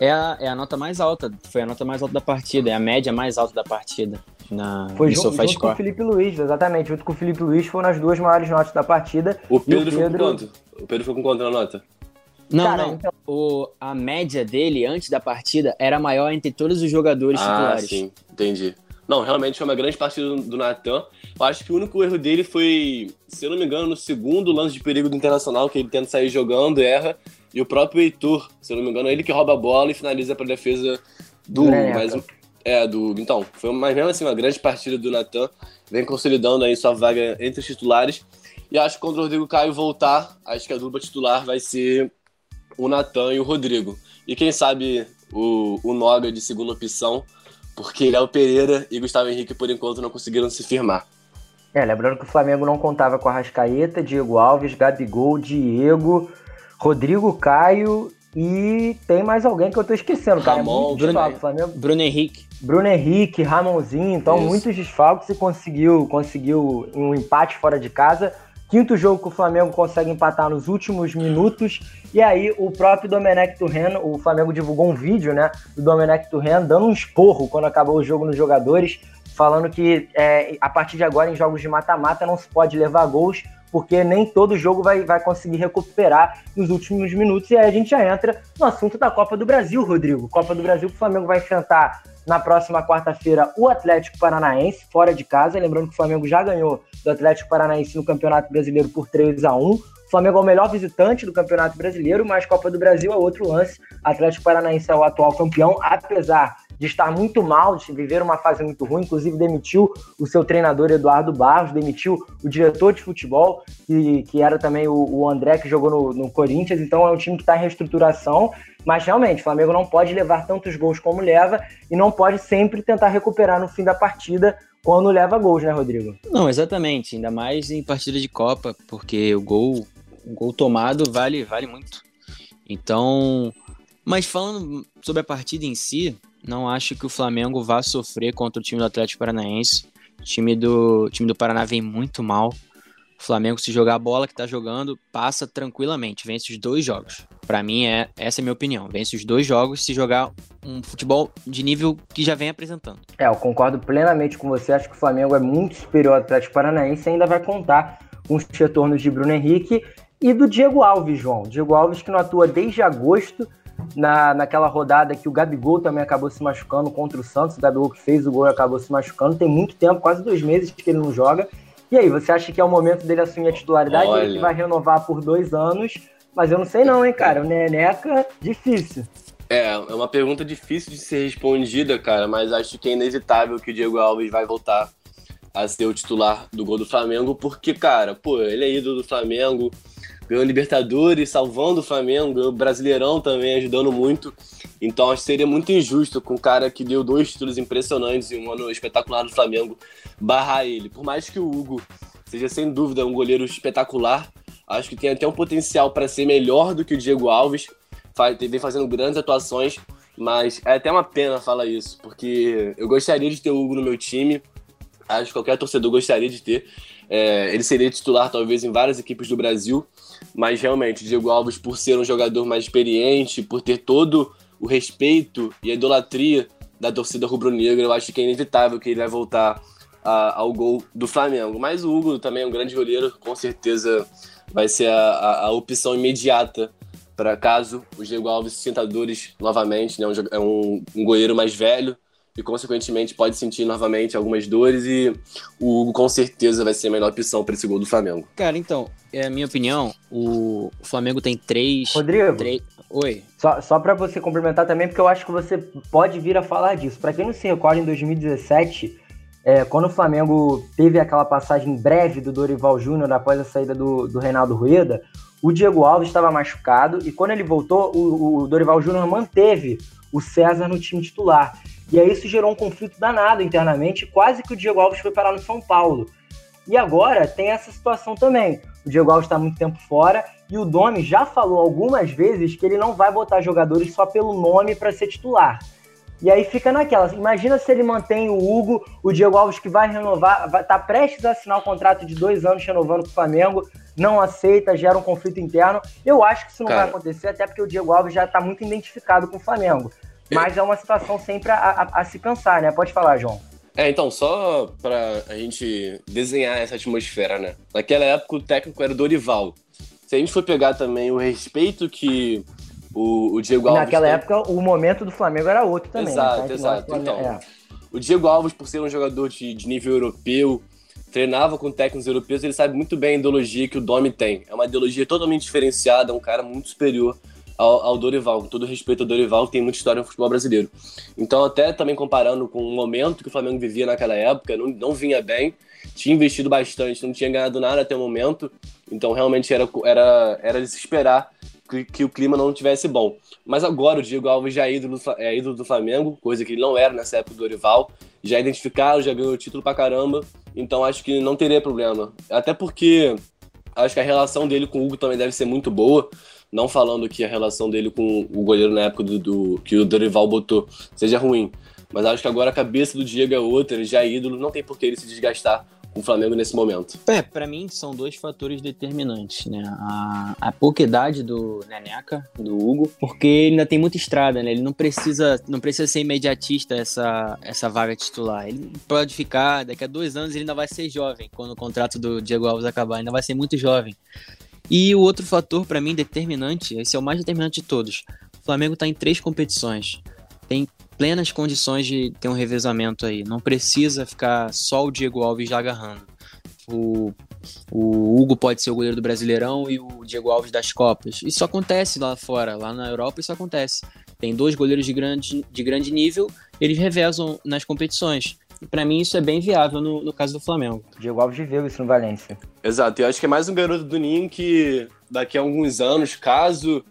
é a, é a nota mais alta, foi a nota mais alta da partida, é a média mais alta da partida. Na, foi junto, junto com o Felipe Luiz, exatamente. Junto com o Felipe Luiz foram as duas maiores notas da partida. O Pedro, o Pedro... foi com quanto? O Pedro foi com quanto na nota? Não, Cara, não. Então... O, a média dele antes da partida era maior entre todos os jogadores ah, titulares. Sim, entendi. Não, realmente foi uma grande partida do, Natan. Eu acho que o único erro dele foi, se eu não me engano, no segundo lance de perigo do Internacional, que ele tenta sair jogando, erra. E o próprio Heitor, se eu não me engano, é ele que rouba a bola e finaliza para defesa do. Mas, é, do. Então, foi mas mesmo assim uma grande partida do Natan. Vem consolidando aí sua vaga entre os titulares. E acho que quando o Rodrigo Caio voltar, acho que a dupla titular vai ser o Natan e o Rodrigo. E quem sabe o, o Noga de segunda opção, porque Léo Pereira e Gustavo Henrique, por enquanto, não conseguiram se firmar. É, lembrando que o Flamengo não contava com a Rascaeta, Diego Alves, Gabigol, Diego, Rodrigo Caio e tem mais alguém que eu tô esquecendo, cara. Ramon, é Bruno, desfalque, Flamengo. Bruno Henrique. Bruno Henrique, Ramonzinho, então Isso. muitos desfalques e conseguiu, conseguiu um empate fora de casa. Quinto jogo que o Flamengo consegue empatar nos últimos minutos. E aí o próprio Domenech Turren, o Flamengo divulgou um vídeo, né, do Domenech Turren dando um esporro quando acabou o jogo nos jogadores, falando que é, a partir de agora em jogos de mata-mata não se pode levar gols, porque nem todo jogo vai, vai conseguir recuperar nos últimos minutos. E aí a gente já entra no assunto da Copa do Brasil, Rodrigo. Copa do Brasil que o Flamengo vai enfrentar na próxima quarta-feira o Atlético Paranaense, fora de casa. Lembrando que o Flamengo já ganhou do Atlético Paranaense no Campeonato Brasileiro por 3 a 1 o Flamengo é o melhor visitante do Campeonato Brasileiro, mas Copa do Brasil é outro lance. Atlético Paranaense é o atual campeão, apesar de estar muito mal, de viver uma fase muito ruim, inclusive demitiu o seu treinador Eduardo Barros, demitiu o diretor de futebol, que, que era também o, o André, que jogou no, no Corinthians, então é um time que está em reestruturação, mas realmente, o Flamengo não pode levar tantos gols como leva e não pode sempre tentar recuperar no fim da partida quando leva gols, né, Rodrigo? Não, exatamente, ainda mais em partida de Copa, porque o gol, o gol tomado vale, vale muito. Então, mas falando sobre a partida em si, não acho que o Flamengo vá sofrer contra o time do Atlético Paranaense. O time do, time do Paraná vem muito mal. O Flamengo, se jogar a bola que tá jogando, passa tranquilamente, vence os dois jogos. Para mim, é essa é a minha opinião. Vence os dois jogos se jogar um futebol de nível que já vem apresentando. É, eu concordo plenamente com você. Acho que o Flamengo é muito superior ao Atlético Paranaense e ainda vai contar com os retornos de Bruno Henrique e do Diego Alves, João. Diego Alves que não atua desde agosto, na, naquela rodada que o Gabigol também acabou se machucando contra o Santos, o Gabigol que fez o gol acabou se machucando, tem muito tempo, quase dois meses que ele não joga. E aí, você acha que é o momento dele assumir a titularidade? Olha. Ele vai renovar por dois anos, mas eu não sei não, hein, cara. O Neneca, difícil. É, é uma pergunta difícil de ser respondida, cara, mas acho que é inevitável que o Diego Alves vai voltar a ser o titular do gol do Flamengo, porque, cara, pô, ele é ídolo do Flamengo, ganhou Libertadores, salvando o Flamengo, ganhou Brasileirão também, ajudando muito. Então acho que seria muito injusto com um cara que deu dois títulos impressionantes em um ano espetacular do Flamengo barrar ele. Por mais que o Hugo seja sem dúvida um goleiro espetacular, acho que tem até um potencial para ser melhor do que o Diego Alves. Vem fazendo grandes atuações, mas é até uma pena falar isso, porque eu gostaria de ter o Hugo no meu time. Acho que qualquer torcedor gostaria de ter. É, ele seria titular, talvez, em várias equipes do Brasil, mas realmente, Diego Alves, por ser um jogador mais experiente, por ter todo o respeito e a idolatria da torcida rubro-negra, eu acho que é inevitável que ele vai voltar a, ao gol do Flamengo. Mas o Hugo também é um grande goleiro, com certeza vai ser a, a, a opção imediata para caso o Diego Alves se sinta dores novamente, né? É um, um goleiro mais velho, e, consequentemente, pode sentir novamente algumas dores e o Hugo com certeza vai ser a melhor opção para esse gol do Flamengo. Cara, então, é a minha opinião, o Flamengo tem três... Rodrigo, três... Oi. Só, só para você complementar também, porque eu acho que você pode vir a falar disso. Para quem não se recorda, em 2017, é, quando o Flamengo teve aquela passagem breve do Dorival Júnior após a saída do, do Reinaldo Rueda, o Diego Alves estava machucado e quando ele voltou, o, o Dorival Júnior manteve o César no time titular. E aí isso gerou um conflito danado internamente, quase que o Diego Alves foi parar no São Paulo. E agora tem essa situação também. O Diego Alves está muito tempo fora e o Domi já falou algumas vezes que ele não vai botar jogadores só pelo nome para ser titular. E aí fica naquela. Imagina se ele mantém o Hugo, o Diego Alves que vai renovar, vai, tá prestes a assinar um contrato de dois anos renovando com o Flamengo, não aceita, gera um conflito interno. Eu acho que isso não Cara. vai acontecer, até porque o Diego Alves já está muito identificado com o Flamengo. Mas é uma situação sempre a, a, a se pensar, né? Pode falar, João. É, então, só pra a gente desenhar essa atmosfera, né? Naquela época o técnico era o Dorival. Se a gente for pegar também o respeito que o, o Diego Alves. Naquela época o momento do Flamengo era outro também. Exato, né? exato. Então, é. o Diego Alves, por ser um jogador de, de nível europeu, treinava com técnicos europeus, ele sabe muito bem a ideologia que o Domi tem. É uma ideologia totalmente diferenciada, é um cara muito superior ao, ao, Dorival, com todo respeito ao Dorival, que tem muita história no futebol brasileiro. Então, até também comparando com o momento que o Flamengo vivia naquela época, não, não vinha bem, tinha investido bastante, não tinha ganhado nada até o momento, então realmente era, era, era de se esperar que, que o clima não tivesse bom. Mas agora o Diego Alves já é ídolo, é ídolo do Flamengo, coisa que ele não era nessa época do Dorival, já é identificado, já ganhou o título pra caramba, então acho que não teria problema. Até porque acho que a relação dele com o Hugo também deve ser muito boa. Não falando que a relação dele com o goleiro na época do, do que o Dorival botou seja ruim. Mas acho que agora a cabeça do Diego é outra, ele já é ídolo, não tem por que ele se desgastar com o Flamengo nesse momento. É, para mim são dois fatores determinantes, né? A, a pouca idade do Neneca, do Hugo, porque ele ainda tem muita estrada, né? Ele não precisa, não precisa ser imediatista essa, essa vaga titular. Ele pode ficar, daqui a dois anos ele ainda vai ser jovem, quando o contrato do Diego Alves acabar, ainda vai ser muito jovem. E o outro fator, para mim, determinante, esse é o mais determinante de todos. O Flamengo está em três competições. Tem plenas condições de ter um revezamento aí. Não precisa ficar só o Diego Alves já agarrando. O, o Hugo pode ser o goleiro do Brasileirão e o Diego Alves das Copas. Isso acontece lá fora, lá na Europa isso acontece. Tem dois goleiros de grande, de grande nível, eles revezam nas competições. E para mim isso é bem viável no, no caso do Flamengo. Diego Alves viveu isso no Valência. Exato, eu acho que é mais um garoto do Ninho que daqui a alguns anos, caso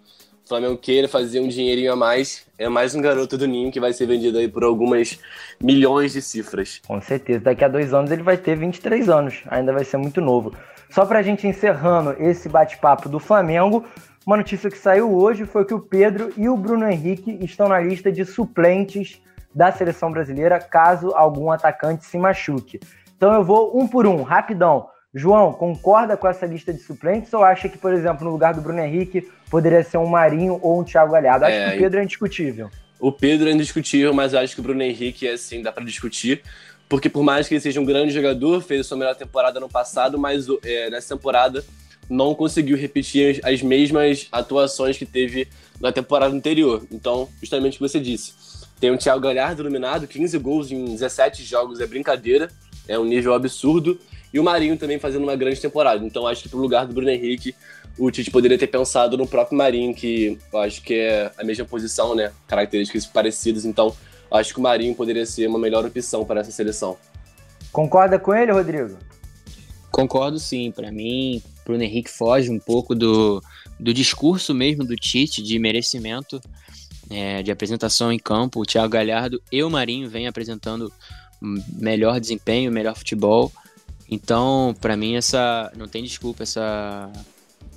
o Flamengo queira fazer um dinheirinho a mais, é mais um garoto do Ninho que vai ser vendido aí por algumas milhões de cifras. Com certeza, daqui a dois anos ele vai ter 23 anos, ainda vai ser muito novo. Só pra gente encerrando esse bate-papo do Flamengo, uma notícia que saiu hoje foi que o Pedro e o Bruno Henrique estão na lista de suplentes da seleção brasileira caso algum atacante se machuque. Então eu vou um por um, rapidão. João, concorda com essa lista de suplentes ou acha que, por exemplo, no lugar do Bruno Henrique poderia ser um Marinho ou um Thiago Galhardo? Acho é, que o Pedro é indiscutível. O Pedro é indiscutível, mas eu acho que o Bruno Henrique, assim, dá para discutir. Porque por mais que ele seja um grande jogador, fez a sua melhor temporada no passado, mas é, nessa temporada não conseguiu repetir as mesmas atuações que teve na temporada anterior. Então, justamente o que você disse tem o Thiago Galhardo iluminado, 15 gols em 17 jogos é brincadeira, é um nível absurdo. E o Marinho também fazendo uma grande temporada. Então acho que pro lugar do Bruno Henrique, o Tite poderia ter pensado no próprio Marinho, que eu acho que é a mesma posição, né? Características parecidas. Então acho que o Marinho poderia ser uma melhor opção para essa seleção. Concorda com ele, Rodrigo? Concordo sim. Para mim, Bruno Henrique foge um pouco do, do discurso mesmo do Tite de merecimento é, de apresentação em campo. O Thiago Galhardo e o Marinho vêm apresentando melhor desempenho, melhor futebol. Então, para mim, essa não tem desculpa essa,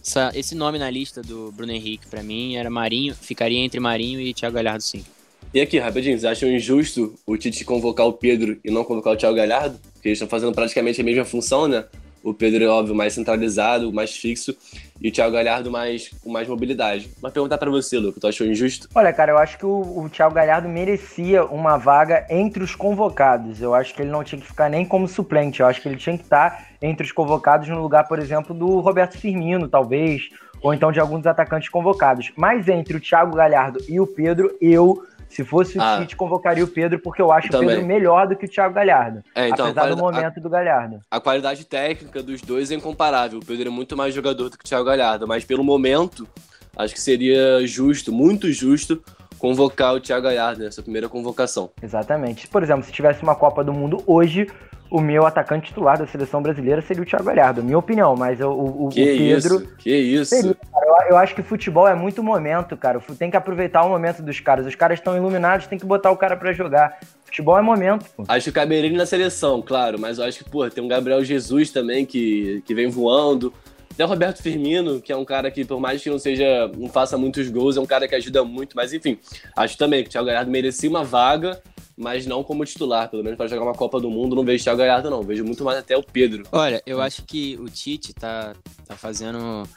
essa, esse nome na lista do Bruno Henrique para mim era Marinho, ficaria entre Marinho e Thiago Galhardo, sim. E aqui, rapidinho, vocês acham injusto o Tite convocar o Pedro e não convocar o Thiago Galhardo? Porque eles estão fazendo praticamente a mesma função, né? O Pedro é óbvio mais centralizado, mais fixo, e o Thiago Galhardo mais com mais mobilidade. Mas perguntar para você, Luca, tu achou injusto? Olha, cara, eu acho que o, o Thiago Galhardo merecia uma vaga entre os convocados. Eu acho que ele não tinha que ficar nem como suplente. Eu acho que ele tinha que estar entre os convocados no lugar, por exemplo, do Roberto Firmino, talvez, ou então de alguns atacantes convocados. Mas entre o Thiago Galhardo e o Pedro, eu se fosse o ah, Tite, convocaria o Pedro, porque eu acho também. o Pedro melhor do que o Thiago Galhardo. É, então, apesar do momento a, do Galhardo. A qualidade técnica dos dois é incomparável. O Pedro é muito mais jogador do que o Thiago Galhardo, mas pelo momento, acho que seria justo, muito justo, convocar o Thiago Galhardo nessa primeira convocação. Exatamente. Por exemplo, se tivesse uma Copa do Mundo hoje, o meu atacante titular da seleção brasileira seria o Thiago Galhardo, minha opinião, mas o, o, que o Pedro. Isso, que isso. Seria, eu, eu, acho que futebol é muito momento, cara. Tem que aproveitar o momento dos caras. Os caras estão iluminados, tem que botar o cara para jogar. Futebol é momento, pô. Acho que caberia ele na seleção, claro, mas eu acho que, pô, tem um Gabriel Jesus também que, que vem voando. Tem o Roberto Firmino, que é um cara que, por mais que não seja, não faça muitos gols, é um cara que ajuda muito, mas enfim, acho também que o Thiago Galhardo merecia uma vaga mas não como titular, pelo menos para jogar uma Copa do Mundo, não vejo o Thiago Galhardo não, vejo muito mais até o Pedro. Olha, eu acho que o Tite tá, tá fazendo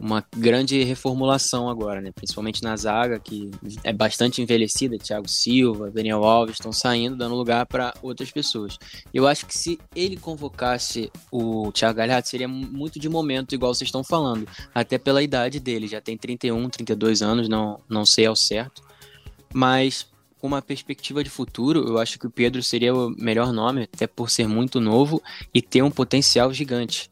uma grande reformulação agora, né? Principalmente na zaga, que é bastante envelhecida. Thiago Silva, Daniel Alves estão saindo, dando lugar para outras pessoas. Eu acho que se ele convocasse o Thiago Galhardo, seria muito de momento, igual vocês estão falando. Até pela idade dele, já tem 31, 32 anos, não, não sei ao certo. Mas com uma perspectiva de futuro, eu acho que o Pedro seria o melhor nome, até por ser muito novo e ter um potencial gigante.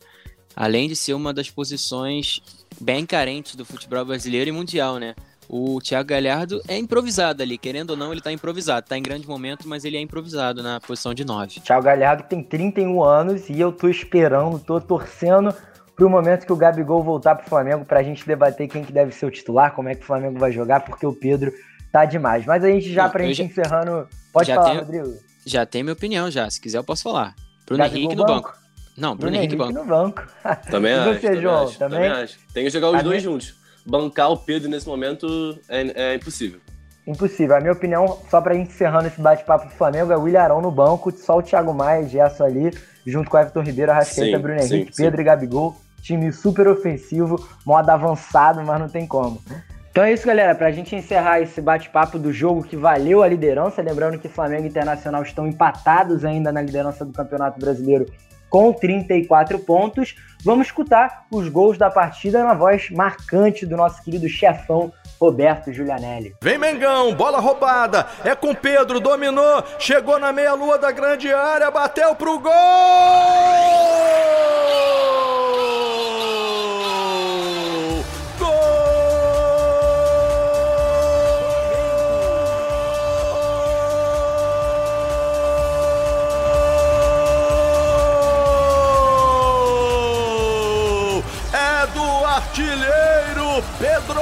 Além de ser uma das posições bem carentes do futebol brasileiro e mundial, né? O Thiago Galhardo é improvisado ali, querendo ou não, ele tá improvisado. Tá em grande momento, mas ele é improvisado na posição de 9. Thiago Galhardo tem 31 anos e eu tô esperando, tô torcendo pro momento que o Gabigol voltar pro Flamengo pra gente debater quem que deve ser o titular, como é que o Flamengo vai jogar, porque o Pedro tá demais. Mas a gente já, Não, pra gente já, encerrando. Pode falar, tenho, Rodrigo. Já tem minha opinião, já. Se quiser, eu posso falar. Bruno Henrique no banco. banco. Não, Bruno, Bruno Henrique, Henrique banco. no banco. Também acho. Você, também João, acho, também? também acho. Tem que jogar os a dois minha... juntos. Bancar o Pedro nesse momento é, é impossível. Impossível. A minha opinião, só pra gente encerrando esse bate-papo do Flamengo, é o William Arão no banco, só o Thiago Maia e Gerson ali, junto com o Everton Ribeiro, Arrascaeta, Bruno Henrique, sim, Pedro sim. e Gabigol. Time super ofensivo, modo avançado, mas não tem como. Então é isso, galera. Para a gente encerrar esse bate-papo do jogo que valeu a liderança, lembrando que Flamengo e Internacional estão empatados ainda na liderança do Campeonato Brasileiro com 34 pontos. Vamos escutar os gols da partida na voz marcante do nosso querido chefão Roberto Giulianelli. Vem Mengão, bola roubada, é com Pedro, dominou, chegou na meia-lua da grande área, bateu pro gol! Pedro!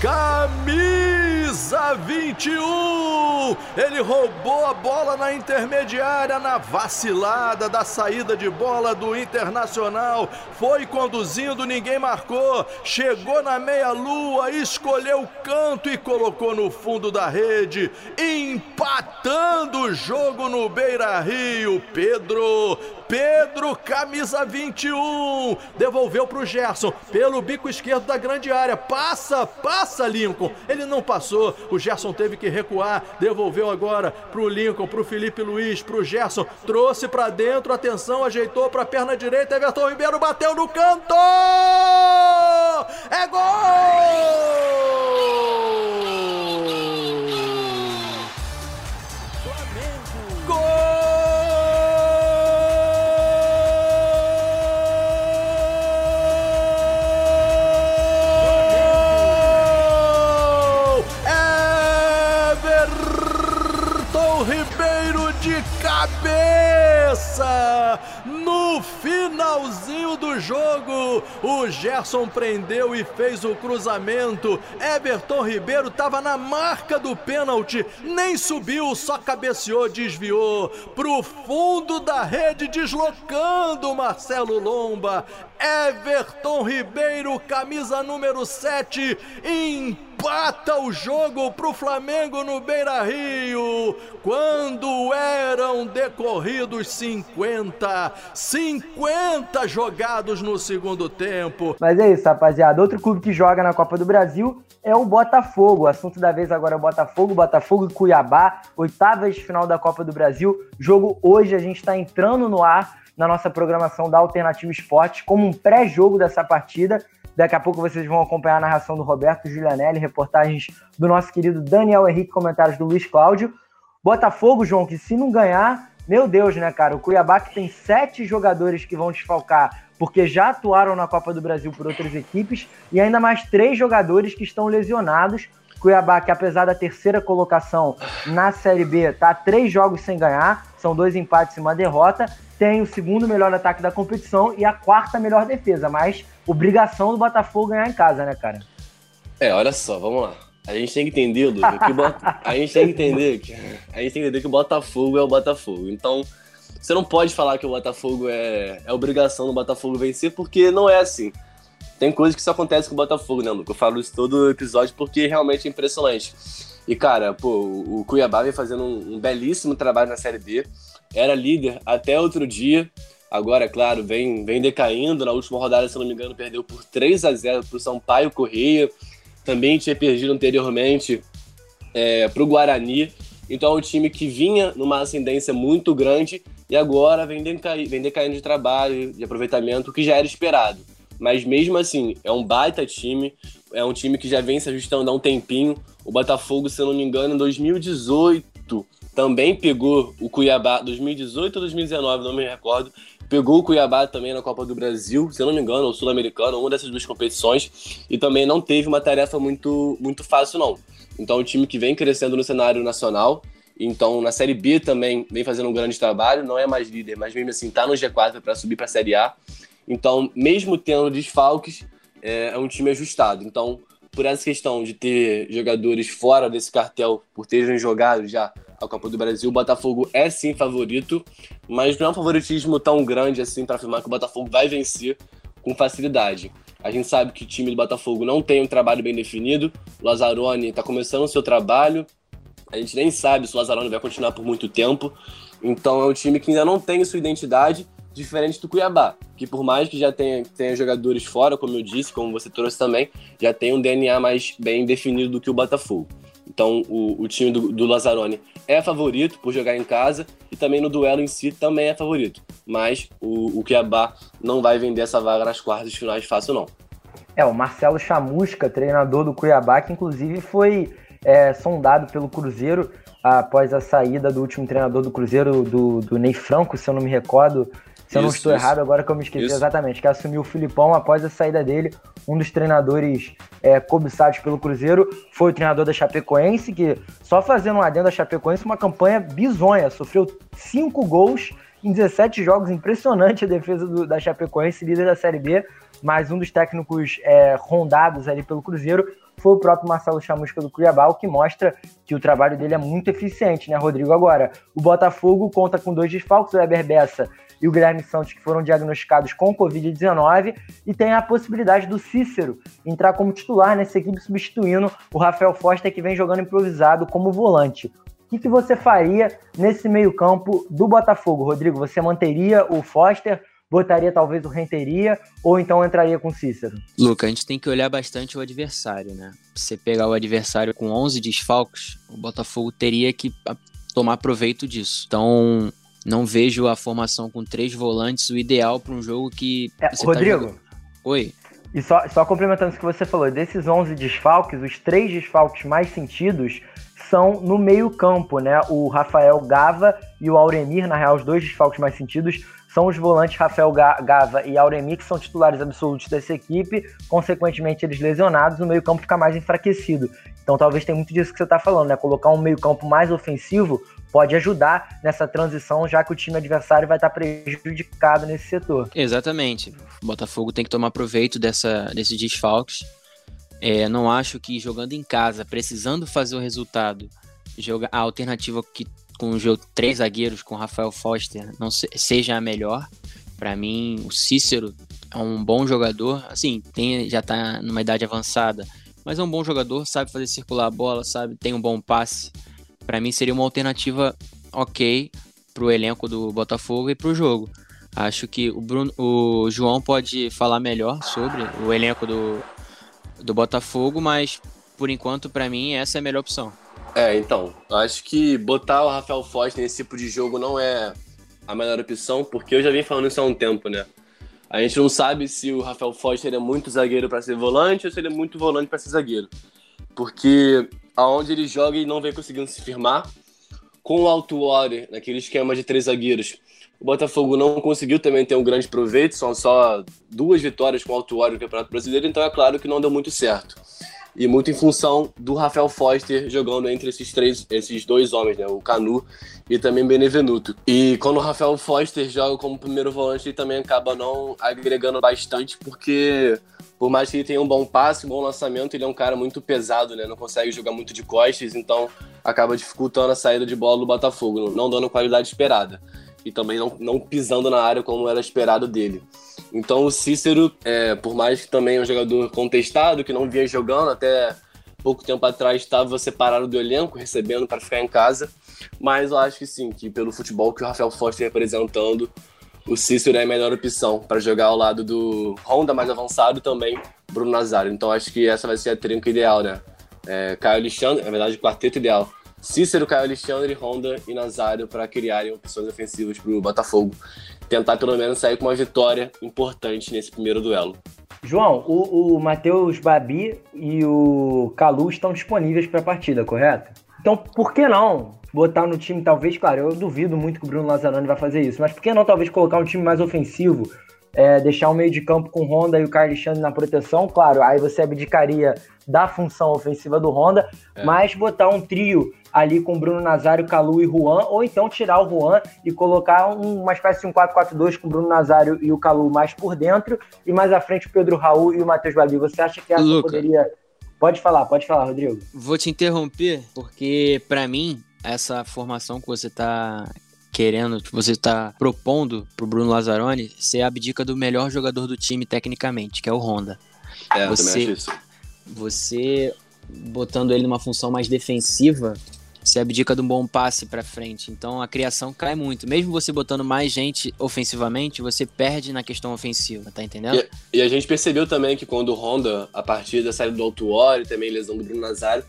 Camisa 21! Ele roubou a bola na intermediária, na vacilada da saída de bola do Internacional. Foi conduzindo, ninguém marcou. Chegou na meia-lua, escolheu o canto e colocou no fundo da rede, empatando o jogo no Beira Rio. Pedro Pedro, camisa 21, devolveu para o Gerson pelo bico esquerdo da grande área. Passa, passa, Lincoln. Ele não passou. O Gerson teve que recuar. Devolveu agora para o Lincoln, para o Felipe Luiz, para o Gerson. Trouxe para dentro. Atenção, ajeitou para a perna direita. Everton Ribeiro bateu no canto. É gol! Cabeça no final finalzinho do jogo, o Gerson prendeu e fez o cruzamento. Everton Ribeiro estava na marca do pênalti, nem subiu, só cabeceou, desviou pro fundo da rede, deslocando Marcelo Lomba. Everton Ribeiro, camisa número 7, empata o jogo pro Flamengo no Beira Rio. Quando eram decorridos 50, 50 jogados no segundo tempo. Mas é isso, rapaziada. Outro clube que joga na Copa do Brasil é o Botafogo. O assunto da vez agora é o Botafogo, Botafogo e Cuiabá, oitavas de final da Copa do Brasil. Jogo hoje, a gente está entrando no ar na nossa programação da Alternativa Esporte, como um pré-jogo dessa partida. Daqui a pouco vocês vão acompanhar a narração do Roberto Giulianelli, reportagens do nosso querido Daniel Henrique, comentários do Luiz Cláudio. Botafogo, João, que se não ganhar, meu Deus, né, cara? O Cuiabá que tem sete jogadores que vão desfalcar porque já atuaram na Copa do Brasil por outras equipes e ainda mais três jogadores que estão lesionados. Cuiabá, que apesar da terceira colocação na Série B, tá três jogos sem ganhar, são dois empates e uma derrota, tem o segundo melhor ataque da competição e a quarta melhor defesa, mas obrigação do Botafogo ganhar em casa, né, cara? É, olha só, vamos lá. A gente tem que entender, Luca, que Bot... a gente tem que entender que a gente tem que entender que o Botafogo é o Botafogo. Então, você não pode falar que o Botafogo é, é obrigação do Botafogo vencer, porque não é assim. Tem coisas que só acontecem com o Botafogo, né, Luca? Eu falo isso todo episódio porque realmente é impressionante. E, cara, pô, o Cuiabá vem fazendo um, um belíssimo trabalho na Série B era líder até outro dia. Agora, claro, vem, vem decaindo. Na última rodada, se não me engano, perdeu por 3 a 0 para o Sampaio Correia. Também tinha perdido anteriormente é, para o Guarani. Então é um time que vinha numa ascendência muito grande e agora vem, decair, vem decaindo de trabalho, de aproveitamento, que já era esperado. Mas mesmo assim, é um baita time, é um time que já vem se ajustando há um tempinho. O Botafogo, se eu não me engano, em 2018 também pegou o Cuiabá 2018 ou 2019, não me recordo. Pegou o Cuiabá também na Copa do Brasil, se eu não me engano, ou Sul-Americano, uma dessas duas competições, e também não teve uma tarefa muito, muito fácil, não. Então, é um time que vem crescendo no cenário nacional. Então, na Série B também vem fazendo um grande trabalho, não é mais líder, mas mesmo assim tá no G4 para subir para a Série A. Então, mesmo tendo desfalques, é, é um time ajustado. Então, por essa questão de ter jogadores fora desse cartel, por terem jogado já a Copa do Brasil. O Botafogo é sim favorito, mas não é um favoritismo tão grande assim para afirmar que o Botafogo vai vencer com facilidade. A gente sabe que o time do Botafogo não tem um trabalho bem definido. O Lazzaroni está começando o seu trabalho. A gente nem sabe se o Lazzaroni vai continuar por muito tempo. Então é um time que ainda não tem sua identidade, diferente do Cuiabá, que por mais que já tenha, tenha jogadores fora, como eu disse, como você trouxe também, já tem um DNA mais bem definido do que o Botafogo. Então o, o time do, do Lazzaroni é favorito por jogar em casa e também no duelo em si também é favorito. Mas o, o Cuiabá não vai vender essa vaga nas quartas de finais fácil, não. É, o Marcelo Chamusca, treinador do Cuiabá, que inclusive foi é, sondado pelo Cruzeiro após a saída do último treinador do Cruzeiro, do, do Ney Franco, se eu não me recordo, se eu não estou isso. errado, agora que eu me esqueci isso. exatamente, que assumiu o Filipão após a saída dele. Um dos treinadores é, cobiçados pelo Cruzeiro foi o treinador da Chapecoense, que, só fazendo um adendo da Chapecoense, uma campanha bizonha. Sofreu cinco gols em 17 jogos, impressionante a defesa do, da Chapecoense, líder da Série B. Mas um dos técnicos é, rondados ali pelo Cruzeiro foi o próprio Marcelo Chamusca do Cuiabá, o que mostra que o trabalho dele é muito eficiente, né, Rodrigo? Agora, o Botafogo conta com dois desfalques, o Eber Bessa e o Guilherme Santos, que foram diagnosticados com Covid-19, e tem a possibilidade do Cícero entrar como titular nessa equipe, substituindo o Rafael Foster, que vem jogando improvisado como volante. O que, que você faria nesse meio-campo do Botafogo, Rodrigo? Você manteria o Foster? botaria talvez o Renteria ou então entraria com Cícero? Luca, a gente tem que olhar bastante o adversário, né? Você pegar o adversário com 11 desfalques, o Botafogo teria que tomar proveito disso. Então, não vejo a formação com três volantes o ideal para um jogo que. É, tá Rodrigo? Tá Oi. E só, só complementando o que você falou, desses 11 desfalques, os três desfalques mais sentidos são no meio-campo, né? O Rafael Gava e o Auremir, na real, os dois desfalques mais sentidos são os volantes Rafael Gava e Auremir, que são titulares absolutos dessa equipe, consequentemente eles lesionados, o meio-campo fica mais enfraquecido. Então talvez tenha muito disso que você está falando, né? Colocar um meio-campo mais ofensivo pode ajudar nessa transição, já que o time adversário vai estar prejudicado nesse setor. Exatamente. O Botafogo tem que tomar proveito dessa, desses desfalques. É, não acho que jogando em casa, precisando fazer o resultado, joga, a alternativa que com os três zagueiros com Rafael Foster não se, seja a melhor. Para mim, o Cícero é um bom jogador, assim, tem, já está numa idade avançada, mas é um bom jogador, sabe fazer circular a bola, sabe, tem um bom passe. Para mim seria uma alternativa ok pro elenco do Botafogo e pro jogo. Acho que o, Bruno, o João pode falar melhor sobre o elenco do, do Botafogo, mas por enquanto, para mim, essa é a melhor opção. É, então, acho que botar o Rafael Foster nesse tipo de jogo não é a melhor opção, porque eu já vim falando isso há um tempo, né? A gente não sabe se o Rafael Foster é muito zagueiro para ser volante ou se ele é muito volante para ser zagueiro. Porque aonde ele joga ele não vem conseguindo se firmar. Com o Alto Water, naquele esquema de três zagueiros, o Botafogo não conseguiu também ter um grande proveito, são só duas vitórias com o Alto Water no Campeonato Brasileiro, então é claro que não deu muito certo e muito em função do Rafael Foster jogando entre esses três, esses dois homens, né, o Canu e também Benevenuto. E quando o Rafael Foster joga como primeiro volante, ele também acaba não agregando bastante, porque por mais que ele tenha um bom passe, um bom lançamento, ele é um cara muito pesado, né, não consegue jogar muito de costas, então acaba dificultando a saída de bola do Botafogo, não dando a qualidade esperada. E também não, não pisando na área como era esperado dele. Então o Cícero, é, por mais que também é um jogador contestado, que não vinha jogando até pouco tempo atrás, estava separado do elenco, recebendo para ficar em casa. Mas eu acho que sim, que pelo futebol que o Rafael Foster representando, o Cícero é a melhor opção para jogar ao lado do Honda mais avançado também Bruno Nazário. Então acho que essa vai ser a trinca ideal, né? É, Caio Alexandre, na verdade, o quarteto ideal. Cícero, Caio Alexandre, Honda e Nazário para criarem opções ofensivas para o Botafogo tentar pelo menos sair com uma vitória importante nesse primeiro duelo. João, o, o Matheus Babi e o Calu estão disponíveis para a partida, correto? Então, por que não botar no time, talvez, claro, eu duvido muito que o Bruno Lazzaroni vai fazer isso, mas por que não talvez colocar um time mais ofensivo, é, deixar o meio de campo com o Honda e o Carlos Alexandre na proteção, claro, aí você abdicaria da função ofensiva do Honda, é. mas botar um trio ali com Bruno Nazário, Calu e Juan, ou então tirar o Juan e colocar um, uma espécie de um 4-4-2 com o Bruno Nazário e o Calu mais por dentro, e mais à frente o Pedro Raul e o Matheus Babi. Você acha que essa Luca, poderia. Pode falar, pode falar, Rodrigo. Vou te interromper, porque para mim, essa formação que você tá querendo, que você está propondo pro Bruno Lazzaroni, você abdica do melhor jogador do time tecnicamente, que é o Honda. É, você, você botando ele numa função mais defensiva, você abdica de um bom passe para frente. Então a criação cai muito. Mesmo você botando mais gente ofensivamente, você perde na questão ofensiva, tá entendendo? E, e a gente percebeu também que quando o Honda, a partir da saída do Altuori, e também lesão do Bruno Nazário,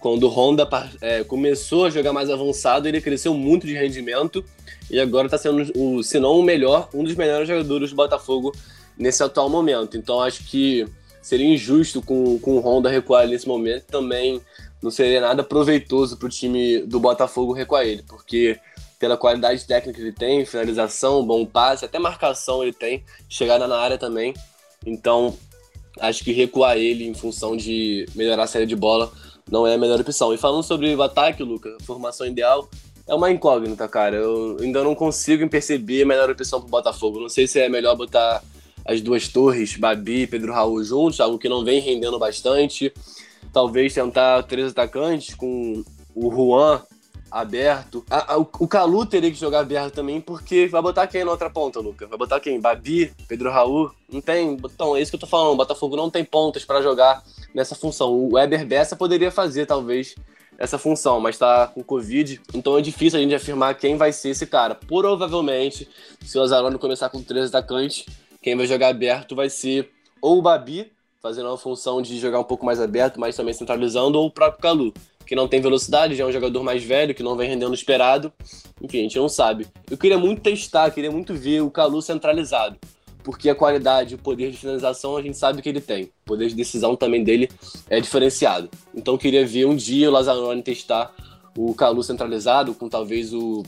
quando o Honda é, começou a jogar mais avançado, ele cresceu muito de rendimento e agora está sendo, o, se não o melhor, um dos melhores jogadores do Botafogo nesse atual momento. Então acho que seria injusto com, com o Honda recuar nesse momento também não seria nada proveitoso para o time do Botafogo recuar ele, porque pela qualidade técnica que ele tem, finalização, bom passe, até marcação ele tem, chegada na área também. Então, acho que recuar ele em função de melhorar a série de bola não é a melhor opção. E falando sobre o ataque, Luca, formação ideal é uma incógnita, cara. Eu ainda não consigo perceber a melhor opção para o Botafogo. Não sei se é melhor botar as duas torres, Babi e Pedro Raul juntos, algo que não vem rendendo bastante talvez tentar três atacantes com o Juan aberto. A, a, o Calu teria que jogar aberto também, porque vai botar quem na outra ponta, Luca? Vai botar quem? Babi? Pedro Raul? Não tem. Então, é isso que eu tô falando. O Botafogo não tem pontas para jogar nessa função. O Weber Bessa poderia fazer, talvez, essa função, mas tá com Covid, então é difícil a gente afirmar quem vai ser esse cara. Provavelmente, se o Azarone começar com três atacantes, quem vai jogar aberto vai ser ou o Babi, fazendo uma função de jogar um pouco mais aberto, mas também centralizando, ou o próprio Calu, que não tem velocidade, já é um jogador mais velho, que não vem rendendo esperado. Enfim, a gente não sabe. Eu queria muito testar, queria muito ver o Calu centralizado, porque a qualidade, o poder de finalização a gente sabe que ele tem. O poder de decisão também dele é diferenciado. Então queria ver um dia o Lazzaroni testar o Calu centralizado, com talvez o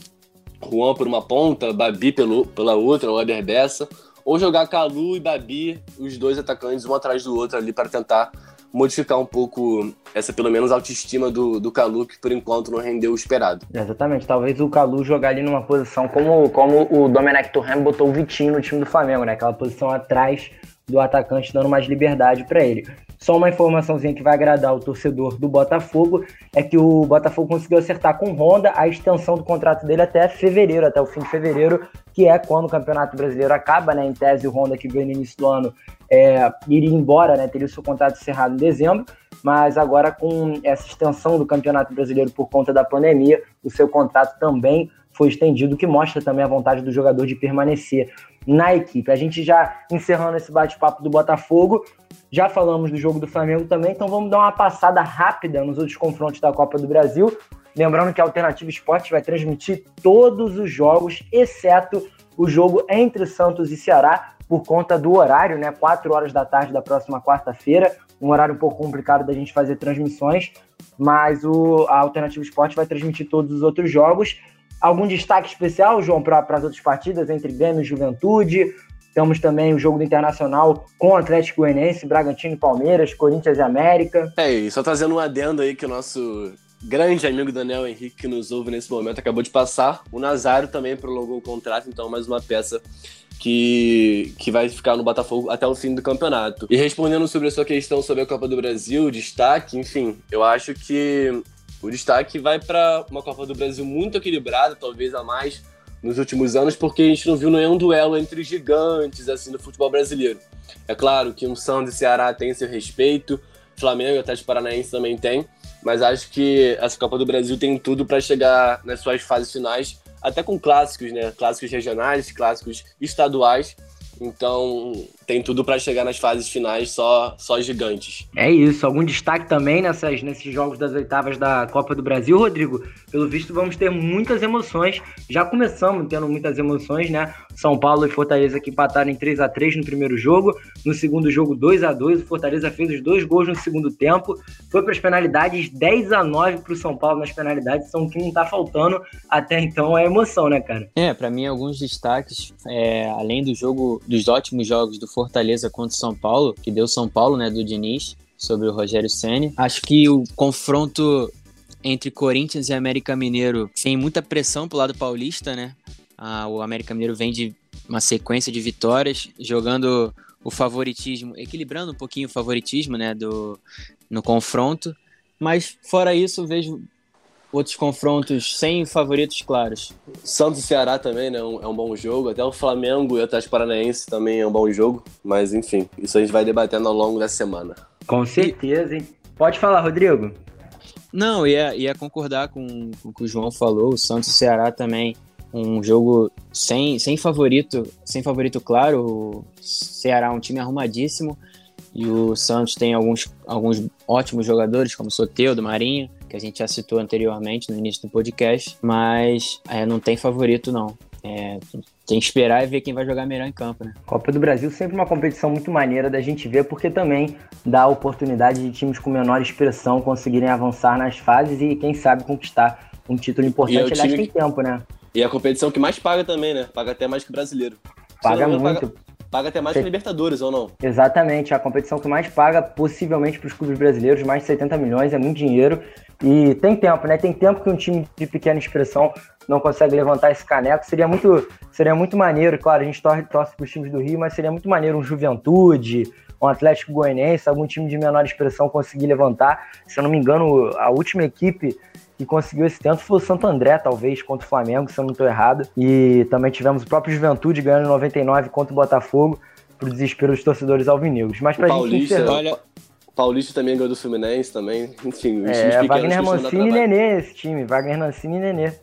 Juan por uma ponta, Babi pelo, pela outra, o Eder Bessa, ou jogar Calu e Babi, os dois atacantes, um atrás do outro ali, para tentar modificar um pouco essa, pelo menos, autoestima do, do Calu, que por enquanto não rendeu o esperado. Exatamente, talvez o Calu jogar ali numa posição como, como o Domenech Torrent botou o Vitinho no time do Flamengo, né? Aquela posição atrás do atacante, dando mais liberdade para ele. Só uma informaçãozinha que vai agradar o torcedor do Botafogo é que o Botafogo conseguiu acertar com Honda a extensão do contrato dele até fevereiro, até o fim de fevereiro, que é quando o Campeonato Brasileiro acaba, né? Em tese, o Honda que veio no início do ano é, iria embora, né? Teria o seu contrato encerrado em dezembro, mas agora com essa extensão do Campeonato Brasileiro por conta da pandemia, o seu contrato também foi estendido, o que mostra também a vontade do jogador de permanecer na equipe. A gente já encerrando esse bate-papo do Botafogo, já falamos do jogo do Flamengo também, então vamos dar uma passada rápida nos outros confrontos da Copa do Brasil. Lembrando que a Alternativa Esporte vai transmitir todos os jogos, exceto o jogo entre Santos e Ceará, por conta do horário, né? 4 horas da tarde da próxima quarta-feira. Um horário um pouco complicado da gente fazer transmissões, mas o, a Alternativa Esporte vai transmitir todos os outros jogos. Algum destaque especial, João, para as outras partidas entre Grêmio e Juventude? Temos também o jogo do Internacional com o Atlético Goianiense, Bragantino e Palmeiras, Corinthians e América. É, e só trazendo um adendo aí que o nosso grande amigo Daniel Henrique, que nos ouve nesse momento, acabou de passar. O Nazário também prolongou o contrato, então mais uma peça que, que vai ficar no Botafogo até o fim do campeonato. E respondendo sobre a sua questão sobre a Copa do Brasil, destaque, enfim, eu acho que o destaque vai para uma Copa do Brasil muito equilibrada, talvez a mais nos últimos anos, porque a gente não viu nenhum duelo entre gigantes assim no futebol brasileiro. É claro que um Santos e Ceará tem seu respeito, Flamengo e Atlético Paranaense também tem, mas acho que essa Copa do Brasil tem tudo para chegar nas suas fases finais, até com clássicos, né? Clássicos regionais, clássicos estaduais então tem tudo para chegar nas fases finais só, só gigantes. É isso. Algum destaque também nessas, nesses jogos das oitavas da Copa do Brasil, Rodrigo? Pelo visto, vamos ter muitas emoções. Já começamos tendo muitas emoções, né? São Paulo e Fortaleza que empataram em 3 a 3 no primeiro jogo. No segundo jogo, 2 a 2 O Fortaleza fez os dois gols no segundo tempo. Foi para as penalidades, 10 a 9 para o São Paulo nas penalidades. São o que não está faltando até então é emoção, né, cara? É, para mim, alguns destaques, é, além do jogo dos ótimos jogos do Fortaleza contra o São Paulo, que deu São Paulo, né, do Diniz, sobre o Rogério Ceni. Acho que o confronto entre Corinthians e América Mineiro tem muita pressão pro lado paulista, né? Ah, o América Mineiro vem de uma sequência de vitórias, jogando o favoritismo, equilibrando um pouquinho o favoritismo, né, do, no confronto. Mas fora isso, vejo outros confrontos sem favoritos claros. Santos e Ceará também, né? É um bom jogo. Até o Flamengo e o Atlético Paranaense também é um bom jogo. Mas enfim, isso a gente vai debatendo ao longo da semana. Com certeza, hein? Pode falar, Rodrigo. Não, ia, ia concordar com, com o que o João falou. O Santos e Ceará também um jogo sem, sem favorito, sem favorito claro. O Ceará é um time arrumadíssimo e o Santos tem alguns, alguns ótimos jogadores, como Soteudo, Marinho que a gente já citou anteriormente no início do podcast, mas é, não tem favorito não. É, tem que esperar e ver quem vai jogar melhor em campo, né? Copa do Brasil sempre uma competição muito maneira da gente ver, porque também dá a oportunidade de times com menor expressão conseguirem avançar nas fases e, quem sabe, conquistar um título importante. É Aliás, tem tempo, né? E é a competição que mais paga também, né? Paga até mais que o brasileiro. Paga muito. Paga, paga, até mais que Libertadores, ou não? Exatamente. A competição que mais paga, possivelmente, para os clubes brasileiros, mais de 70 milhões, é muito dinheiro. E tem tempo, né? Tem tempo que um time de pequena expressão não consegue levantar esse caneco. Seria muito, seria muito maneiro, claro, a gente torce, torce para os times do Rio, mas seria muito maneiro um Juventude, um Atlético Goianiense, algum time de menor expressão conseguir levantar. Se eu não me engano, a última equipe que conseguiu esse tempo foi o Santo André, talvez, contra o Flamengo, se eu não estou errado. E também tivemos o próprio Juventude ganhando 99 contra o Botafogo, pro desespero dos torcedores alvinegros. Mas pra Paulista, gente encerrar... olha, Paulista também ganhou do Fluminense também. Enfim, os é, Wagner Mancini e Nenê esse time. Wagner Mancini e Nenê.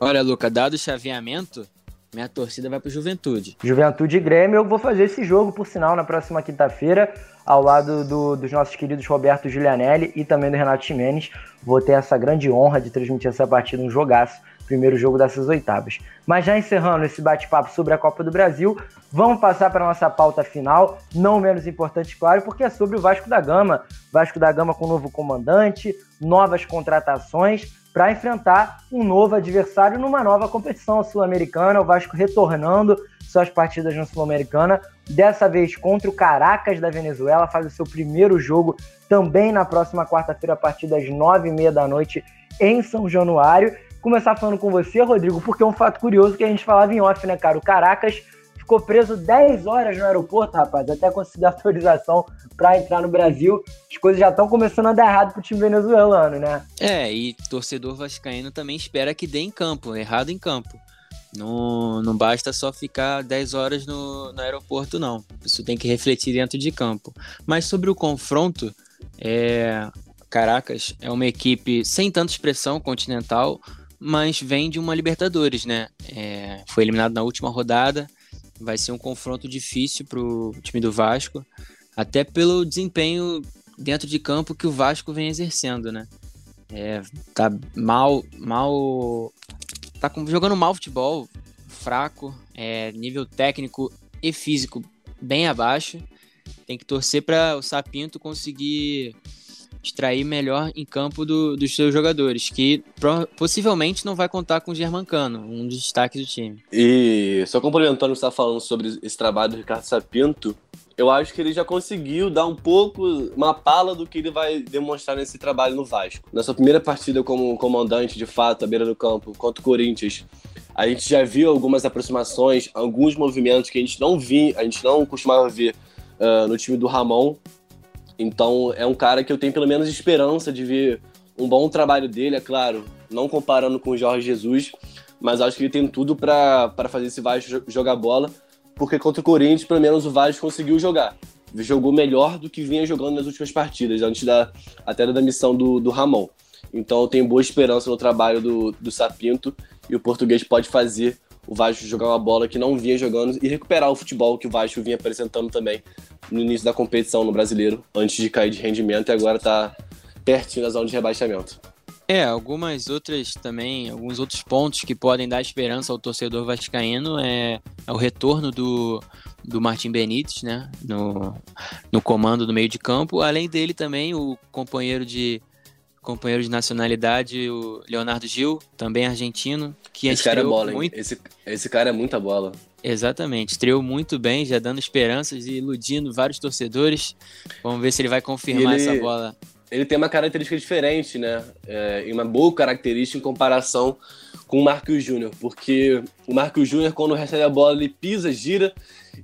Olha, Luca, dado o chaveamento, minha torcida vai pro Juventude. Juventude e Grêmio, eu vou fazer esse jogo, por sinal, na próxima quinta-feira, ao lado do, dos nossos queridos Roberto Giulianelli e também do Renato Ximenes. Vou ter essa grande honra de transmitir essa partida, um jogaço primeiro jogo dessas oitavas. Mas já encerrando esse bate-papo sobre a Copa do Brasil, vamos passar para nossa pauta final, não menos importante, claro, porque é sobre o Vasco da Gama. Vasco da Gama com novo comandante, novas contratações para enfrentar um novo adversário numa nova competição sul-americana. O Vasco retornando suas partidas na Sul-Americana. Dessa vez contra o Caracas da Venezuela, faz o seu primeiro jogo também na próxima quarta-feira, a partir das nove e meia da noite, em São Januário. Começar falando com você, Rodrigo, porque é um fato curioso que a gente falava em off, né, cara? O Caracas ficou preso 10 horas no aeroporto, rapaz, até conseguir autorização para entrar no Brasil. As coisas já estão começando a dar errado pro time venezuelano, né? É, e torcedor vascaíno também espera que dê em campo, errado em campo. Não, não basta só ficar 10 horas no, no aeroporto, não. Isso tem que refletir dentro de campo. Mas sobre o confronto, é, Caracas é uma equipe sem tanta expressão continental, mas vem de uma Libertadores, né? É, foi eliminado na última rodada, vai ser um confronto difícil para o time do Vasco, até pelo desempenho dentro de campo que o Vasco vem exercendo, né? É, tá mal, mal, tá jogando mal futebol, fraco, é, nível técnico e físico bem abaixo. Tem que torcer para o Sapinto conseguir extrair melhor em campo do, dos seus jogadores, que possivelmente não vai contar com o Germancano, um dos destaques do time. E só complementando o que você está falando sobre esse trabalho do Ricardo Sapinto, eu acho que ele já conseguiu dar um pouco, uma pala do que ele vai demonstrar nesse trabalho no Vasco. Na sua primeira partida como comandante, de fato, à beira do campo, contra o Corinthians, a gente já viu algumas aproximações, alguns movimentos que a gente não via, a gente não costumava ver uh, no time do Ramon, então é um cara que eu tenho pelo menos esperança de ver um bom trabalho dele, é claro, não comparando com o Jorge Jesus, mas acho que ele tem tudo para fazer esse Vasco jogar bola, porque contra o Corinthians, pelo menos o Vasco conseguiu jogar. Jogou melhor do que vinha jogando nas últimas partidas, antes da, até da missão do, do Ramon. Então eu tenho boa esperança no trabalho do, do Sapinto e o português pode fazer o Vasco jogar uma bola que não vinha jogando e recuperar o futebol que o Vasco vinha apresentando também no início da competição no brasileiro, antes de cair de rendimento e agora está pertinho da zona de rebaixamento. É, algumas outras também, alguns outros pontos que podem dar esperança ao torcedor vascaíno é, é o retorno do, do Martin Benítez, né, no, no comando do meio de campo. Além dele também o companheiro de companheiro de nacionalidade, o Leonardo Gil, também argentino, que esse cara é bola, muito... Esse, esse cara é muita bola. Exatamente, estreou muito bem, já dando esperanças e iludindo vários torcedores. Vamos ver se ele vai confirmar ele, essa bola. Ele tem uma característica diferente, né? É, uma boa característica em comparação com o Marcos Júnior, porque o Marcos Júnior, quando recebe a bola, ele pisa, gira,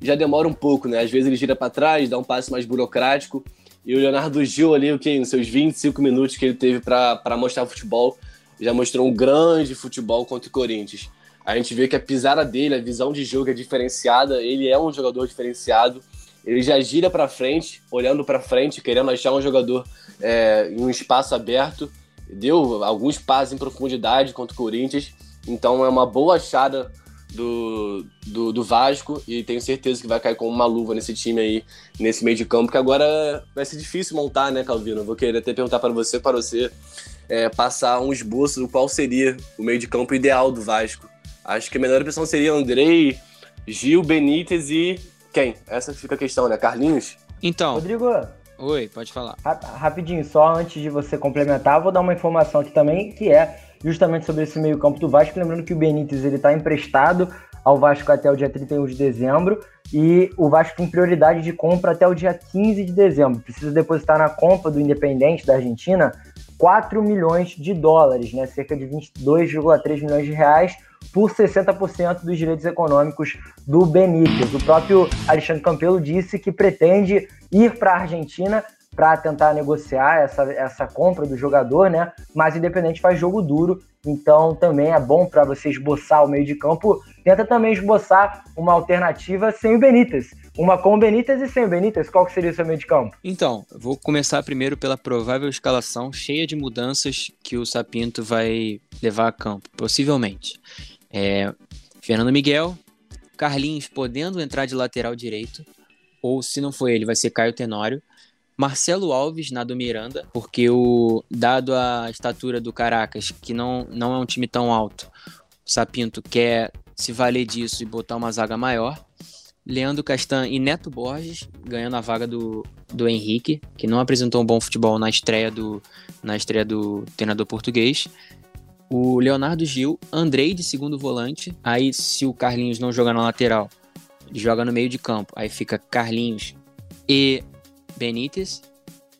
já demora um pouco, né? Às vezes ele gira para trás, dá um passe mais burocrático. E o Leonardo Gil ali, o que, nos seus 25 minutos que ele teve para mostrar futebol, já mostrou um grande futebol contra o Corinthians. A gente vê que a pisada dele, a visão de jogo é diferenciada, ele é um jogador diferenciado. Ele já gira para frente, olhando para frente, querendo achar um jogador é, em um espaço aberto. Deu alguns passos em profundidade contra o Corinthians. Então é uma boa achada do, do, do, Vasco e tenho certeza que vai cair com uma luva nesse time aí, nesse meio de campo, que agora vai ser difícil montar, né, Calvino? Vou querer até perguntar para você, para você é, passar um esboço do qual seria o meio de campo ideal do Vasco. Acho que a melhor opção seria Andrei, Gil, Benítez e quem? Essa fica a questão, né? Carlinhos? Então. Rodrigo. Oi, pode falar. Rapidinho, só antes de você complementar, vou dar uma informação aqui também, que é justamente sobre esse meio-campo do Vasco. Lembrando que o Benítez ele está emprestado ao Vasco até o dia 31 de dezembro e o Vasco tem prioridade de compra até o dia 15 de dezembro. Precisa depositar na compra do Independente da Argentina 4 milhões de dólares, né? cerca de 22,3 milhões de reais por 60% dos direitos econômicos do Benítez. O próprio Alexandre Campelo disse que pretende ir para a Argentina para tentar negociar essa, essa compra do jogador, né? Mas Independente faz jogo duro, então também é bom para você esboçar o meio de campo. Tenta também esboçar uma alternativa sem o Benítez. Uma com o Benítez e sem o Benítez, qual seria o seu meio de campo? Então, vou começar primeiro pela provável escalação cheia de mudanças que o Sapinto vai levar a campo, possivelmente. É, Fernando Miguel, Carlinhos podendo entrar de lateral direito, ou se não for ele, vai ser Caio Tenório. Marcelo Alves na do Miranda, porque o dado a estatura do Caracas, que não, não é um time tão alto, o Sapinto quer se valer disso e botar uma zaga maior. Leandro Castan e Neto Borges ganhando a vaga do, do Henrique, que não apresentou um bom futebol na estreia do, na estreia do treinador português. O Leonardo Gil, Andrei de segundo volante. Aí, se o Carlinhos não jogar na lateral, joga no meio de campo. Aí fica Carlinhos e Benítez,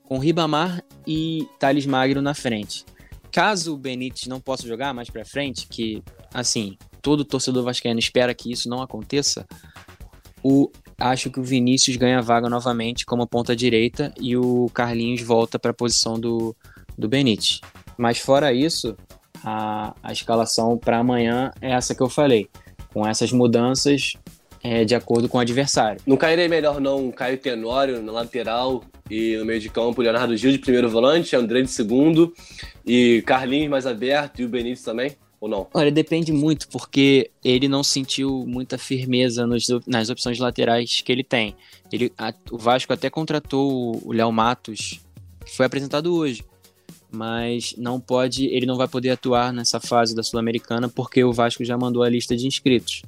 com Ribamar e Thales Magno na frente. Caso o Benítez não possa jogar mais para frente, que assim, todo torcedor vascaíno espera que isso não aconteça, o acho que o Vinícius ganha vaga novamente como ponta direita e o Carlinhos volta para a posição do, do Benítez. Mas fora isso, a, a escalação para amanhã é essa que eu falei, com essas mudanças é, de acordo com o adversário. Não cairia melhor não Caio Tenório na lateral e no meio de campo Leonardo Gil de primeiro volante, André de segundo e Carlinhos mais aberto e o Benítez também? Ou não? Olha, depende muito, porque ele não sentiu muita firmeza nos, nas opções laterais que ele tem. Ele, a, o Vasco até contratou o Léo Matos, que foi apresentado hoje mas não pode, ele não vai poder atuar nessa fase da Sul-Americana porque o Vasco já mandou a lista de inscritos.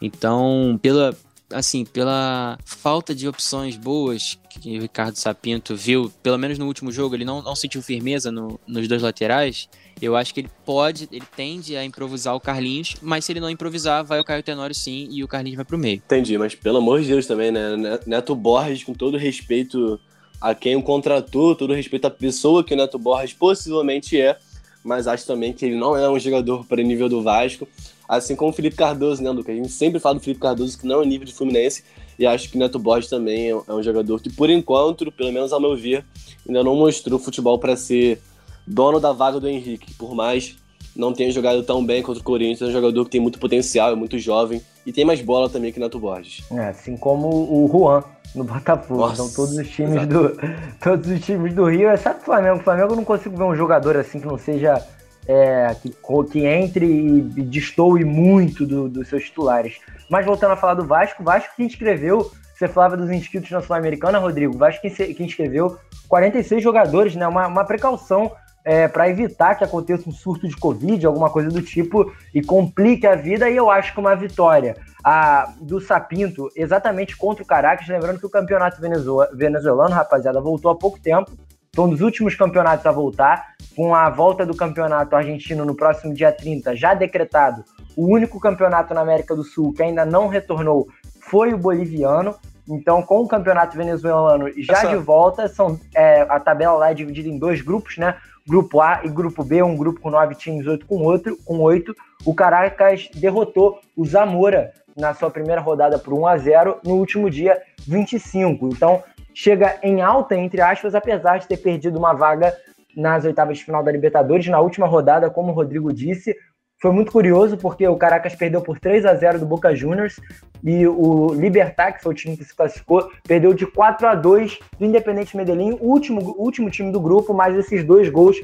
Então, pela assim, pela falta de opções boas que o Ricardo Sapinto viu, pelo menos no último jogo, ele não, não sentiu firmeza no, nos dois laterais. Eu acho que ele pode, ele tende a improvisar o Carlinhos, mas se ele não improvisar, vai o Caio Tenório sim e o Carlinhos vai pro meio. Entendi, mas pelo amor de Deus também, né? Neto Borges, com todo respeito a quem o contratou, todo respeito à pessoa que o Neto Borges possivelmente é, mas acho também que ele não é um jogador para nível do Vasco, assim como o Felipe Cardoso, né, Lucas? A gente sempre fala do Felipe Cardoso que não é nível de Fluminense, e acho que Neto Borges também é um jogador que, por enquanto, pelo menos ao meu ver, ainda não mostrou futebol para ser dono da vaga do Henrique, por mais não tenha jogado tão bem contra o Corinthians, é um jogador que tem muito potencial, é muito jovem e tem mais bola também que Neto Borges. É, assim como o Juan, no Botafogo. Nossa, então todos os times do todos os times do Rio, exceto o Flamengo. O Flamengo eu não consigo ver um jogador assim que não seja é, que, que entre e, destoe muito do, dos seus titulares. Mas voltando a falar do Vasco, o Vasco que inscreveu, você falava dos inscritos na Sul-Americana, Rodrigo, o Vasco que, que inscreveu 46 jogadores, né? Uma, uma precaução é, para evitar que aconteça um surto de Covid, alguma coisa do tipo, e complique a vida, e eu acho que uma vitória. A, do Sapinto exatamente contra o Caracas, lembrando que o campeonato venezuelano, rapaziada, voltou há pouco tempo, foi um dos últimos campeonatos a voltar, com a volta do campeonato argentino no próximo dia 30, já decretado, o único campeonato na América do Sul que ainda não retornou foi o boliviano, então, com o campeonato venezuelano já Essa... de volta, são, é, a tabela lá é dividida em dois grupos, né? Grupo A e Grupo B, um grupo com nove times, outro com outro, com oito. O Caracas derrotou o Zamora na sua primeira rodada por 1 a 0 no último dia 25. Então, chega em alta, entre aspas, apesar de ter perdido uma vaga nas oitavas de final da Libertadores. Na última rodada, como o Rodrigo disse, foi muito curioso porque o Caracas perdeu por 3 a 0 do Boca Juniors e o Libertar, que foi o time que se classificou, perdeu de 4 a 2 do Independente Medellín, último, último time do grupo, mas esses dois gols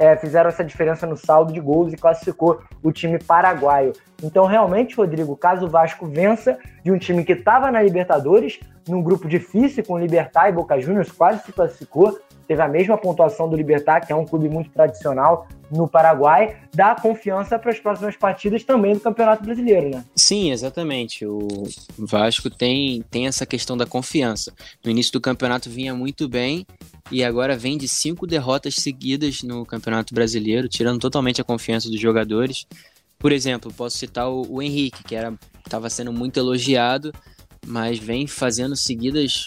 é, fizeram essa diferença no saldo de gols e classificou o time paraguaio. Então, realmente, Rodrigo, caso o Vasco vença de um time que estava na Libertadores, num grupo difícil com o Libertar e Boca Juniors, quase se classificou, teve a mesma pontuação do Libertar, que é um clube muito tradicional no Paraguai, dá confiança para as próximas partidas também do Campeonato Brasileiro, né? Sim, exatamente. O Vasco tem, tem essa questão da confiança. No início do campeonato vinha muito bem e agora vem de cinco derrotas seguidas no Campeonato Brasileiro, tirando totalmente a confiança dos jogadores. Por exemplo, posso citar o, o Henrique, que estava sendo muito elogiado, mas vem fazendo seguidas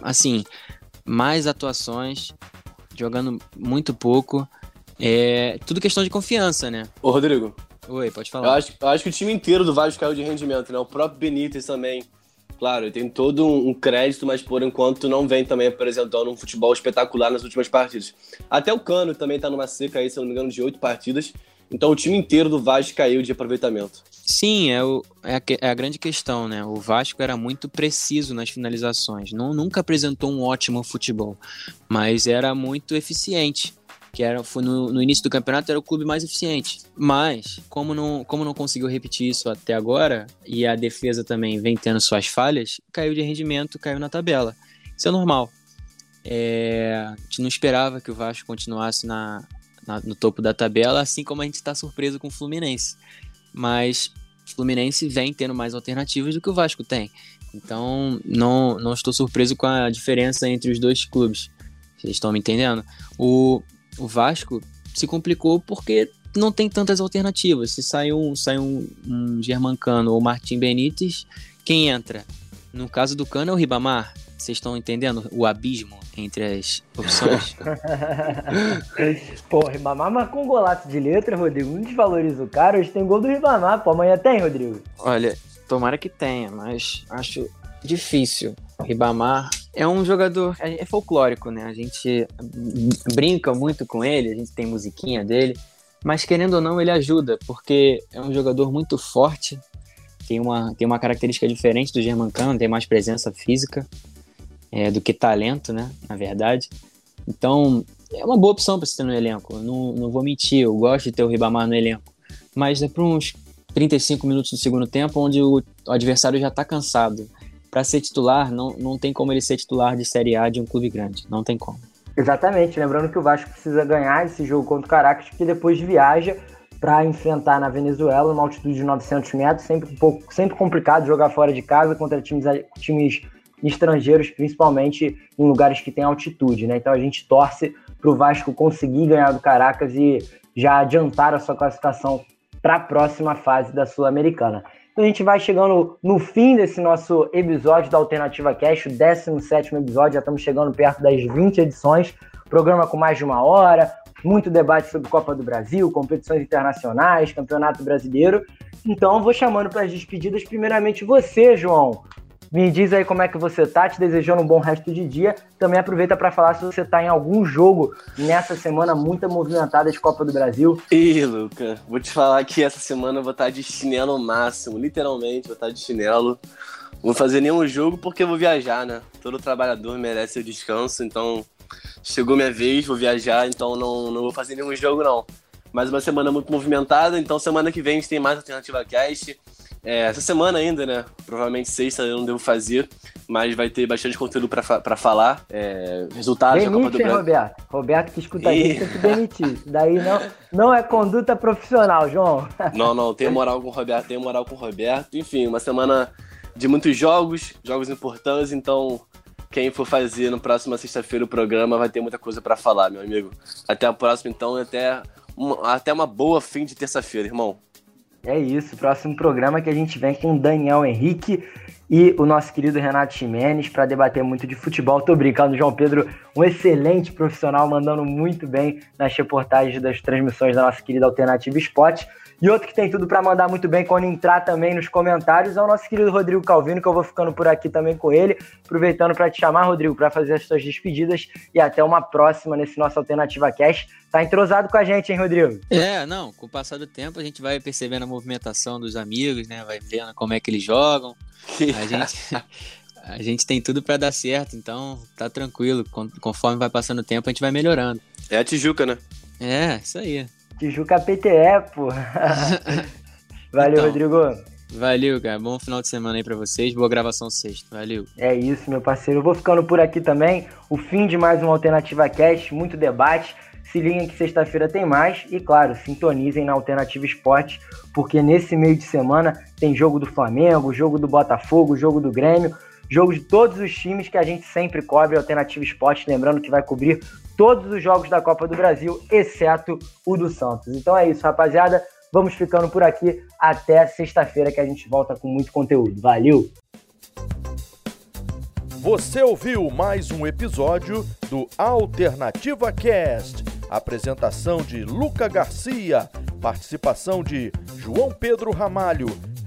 assim mais atuações, jogando muito pouco. É tudo questão de confiança, né? Ô, Rodrigo. Oi, pode falar. Eu acho, eu acho que o time inteiro do Vasco caiu de rendimento, né? O próprio Benítez também. Claro, tem todo um crédito, mas por enquanto não vem também apresentando um futebol espetacular nas últimas partidas. Até o Cano também tá numa seca aí, se não me engano, de oito partidas. Então o time inteiro do Vasco caiu de aproveitamento. Sim, é, o, é, a, é a grande questão, né? O Vasco era muito preciso nas finalizações. Não, nunca apresentou um ótimo futebol, mas era muito eficiente. Que era, foi no, no início do campeonato era o clube mais eficiente. Mas, como não, como não conseguiu repetir isso até agora, e a defesa também vem tendo suas falhas, caiu de rendimento, caiu na tabela. Isso é normal. É, a gente não esperava que o Vasco continuasse na, na, no topo da tabela, assim como a gente está surpreso com o Fluminense. Mas o Fluminense vem tendo mais alternativas do que o Vasco tem. Então, não, não estou surpreso com a diferença entre os dois clubes. Vocês estão me entendendo? O, o Vasco se complicou porque não tem tantas alternativas. Se sai um, sai um, um Germancano ou Martim Benítez, quem entra? No caso do Cano é o Ribamar. Vocês estão entendendo o abismo entre as opções? pô, Ribamar marcou um golaço de letra, Rodrigo. Não desvaloriza o cara. Hoje tem gol do Ribamar. Pô, amanhã tem, Rodrigo? Olha, tomara que tenha, mas acho difícil. O Ribamar é um jogador é folclórico, né? A gente brinca muito com ele, a gente tem musiquinha dele, mas querendo ou não, ele ajuda, porque é um jogador muito forte, tem uma, tem uma característica diferente do Germancano, tem mais presença física é, do que talento, né? Na verdade. Então, é uma boa opção para você ter no elenco. não, não vou mentir, eu gosto de ter o Ribamar no elenco. Mas é para uns 35 minutos do segundo tempo, onde o adversário já está cansado para ser titular, não, não tem como ele ser titular de Série A de um clube grande. Não tem como. Exatamente. Lembrando que o Vasco precisa ganhar esse jogo contra o Caracas, que depois viaja para enfrentar na Venezuela, uma altitude de 900 metros. Sempre, um pouco, sempre complicado jogar fora de casa contra times, times estrangeiros, principalmente em lugares que tem altitude. Né? Então a gente torce para o Vasco conseguir ganhar do Caracas e já adiantar a sua classificação para a próxima fase da Sul-Americana. Então a gente vai chegando no fim desse nosso episódio da Alternativa Cash, o 17 episódio, já estamos chegando perto das 20 edições. Programa com mais de uma hora, muito debate sobre Copa do Brasil, competições internacionais, Campeonato Brasileiro. Então vou chamando para as despedidas, primeiramente você, João. Me diz aí como é que você tá, te desejando um bom resto de dia. Também aproveita para falar se você tá em algum jogo nessa semana muito movimentada de Copa do Brasil. Ih, Luca, vou te falar que essa semana eu vou estar tá de chinelo máximo, literalmente vou estar tá de chinelo. Não vou fazer nenhum jogo porque eu vou viajar, né? Todo trabalhador merece o descanso, então chegou minha vez, vou viajar, então não, não vou fazer nenhum jogo não. Mais uma semana muito movimentada, então semana que vem a gente tem mais Alternativa Cast. É, essa semana ainda, né? Provavelmente sexta eu não devo fazer, mas vai ter bastante conteúdo para falar. É, resultados Demite, da Copa do Brasil. Roberto. Roberto que escuta e... gente tem que demitir. Daí não, não é conduta profissional, João. Não, não, tem moral com o Roberto, tem moral com o Roberto. Enfim, uma semana de muitos jogos, jogos importantes, então quem for fazer no próximo sexta-feira o programa vai ter muita coisa para falar, meu amigo. Até a próxima, então, até uma, até uma boa fim de terça-feira, irmão. É isso, próximo programa que a gente vem com Daniel Henrique e o nosso querido Renato Ximenes para debater muito de futebol. Tô brincando, João Pedro, um excelente profissional, mandando muito bem nas reportagens das transmissões da nossa querida Alternativa Esporte. E outro que tem tudo para mandar muito bem quando entrar também nos comentários é o nosso querido Rodrigo Calvino, que eu vou ficando por aqui também com ele. Aproveitando para te chamar, Rodrigo, para fazer as suas despedidas e até uma próxima nesse nosso Alternativa Cash. Tá entrosado com a gente, hein, Rodrigo? É, não, com o passar do tempo a gente vai percebendo a movimentação dos amigos, né? Vai vendo como é que eles jogam. A gente, a gente tem tudo para dar certo, então tá tranquilo. Conforme vai passando o tempo, a gente vai melhorando. É a Tijuca, né? É, isso aí. Tijuca PTE, pô. Valeu, então, Rodrigo. Valeu, cara. Bom final de semana aí pra vocês. Boa gravação sexta. Valeu. É isso, meu parceiro. Eu vou ficando por aqui também. O fim de mais uma Alternativa Cast, muito debate. Se liguem que sexta-feira tem mais. E claro, sintonizem na Alternativa Esporte, porque nesse meio de semana tem jogo do Flamengo, jogo do Botafogo, jogo do Grêmio, jogo de todos os times que a gente sempre cobre Alternativa Esporte. Lembrando que vai cobrir todos os jogos da Copa do Brasil, exceto o do Santos. Então é isso, rapaziada. Vamos ficando por aqui até sexta-feira que a gente volta com muito conteúdo. Valeu! Você ouviu mais um episódio do Alternativa Cast. Apresentação de Luca Garcia, participação de João Pedro Ramalho,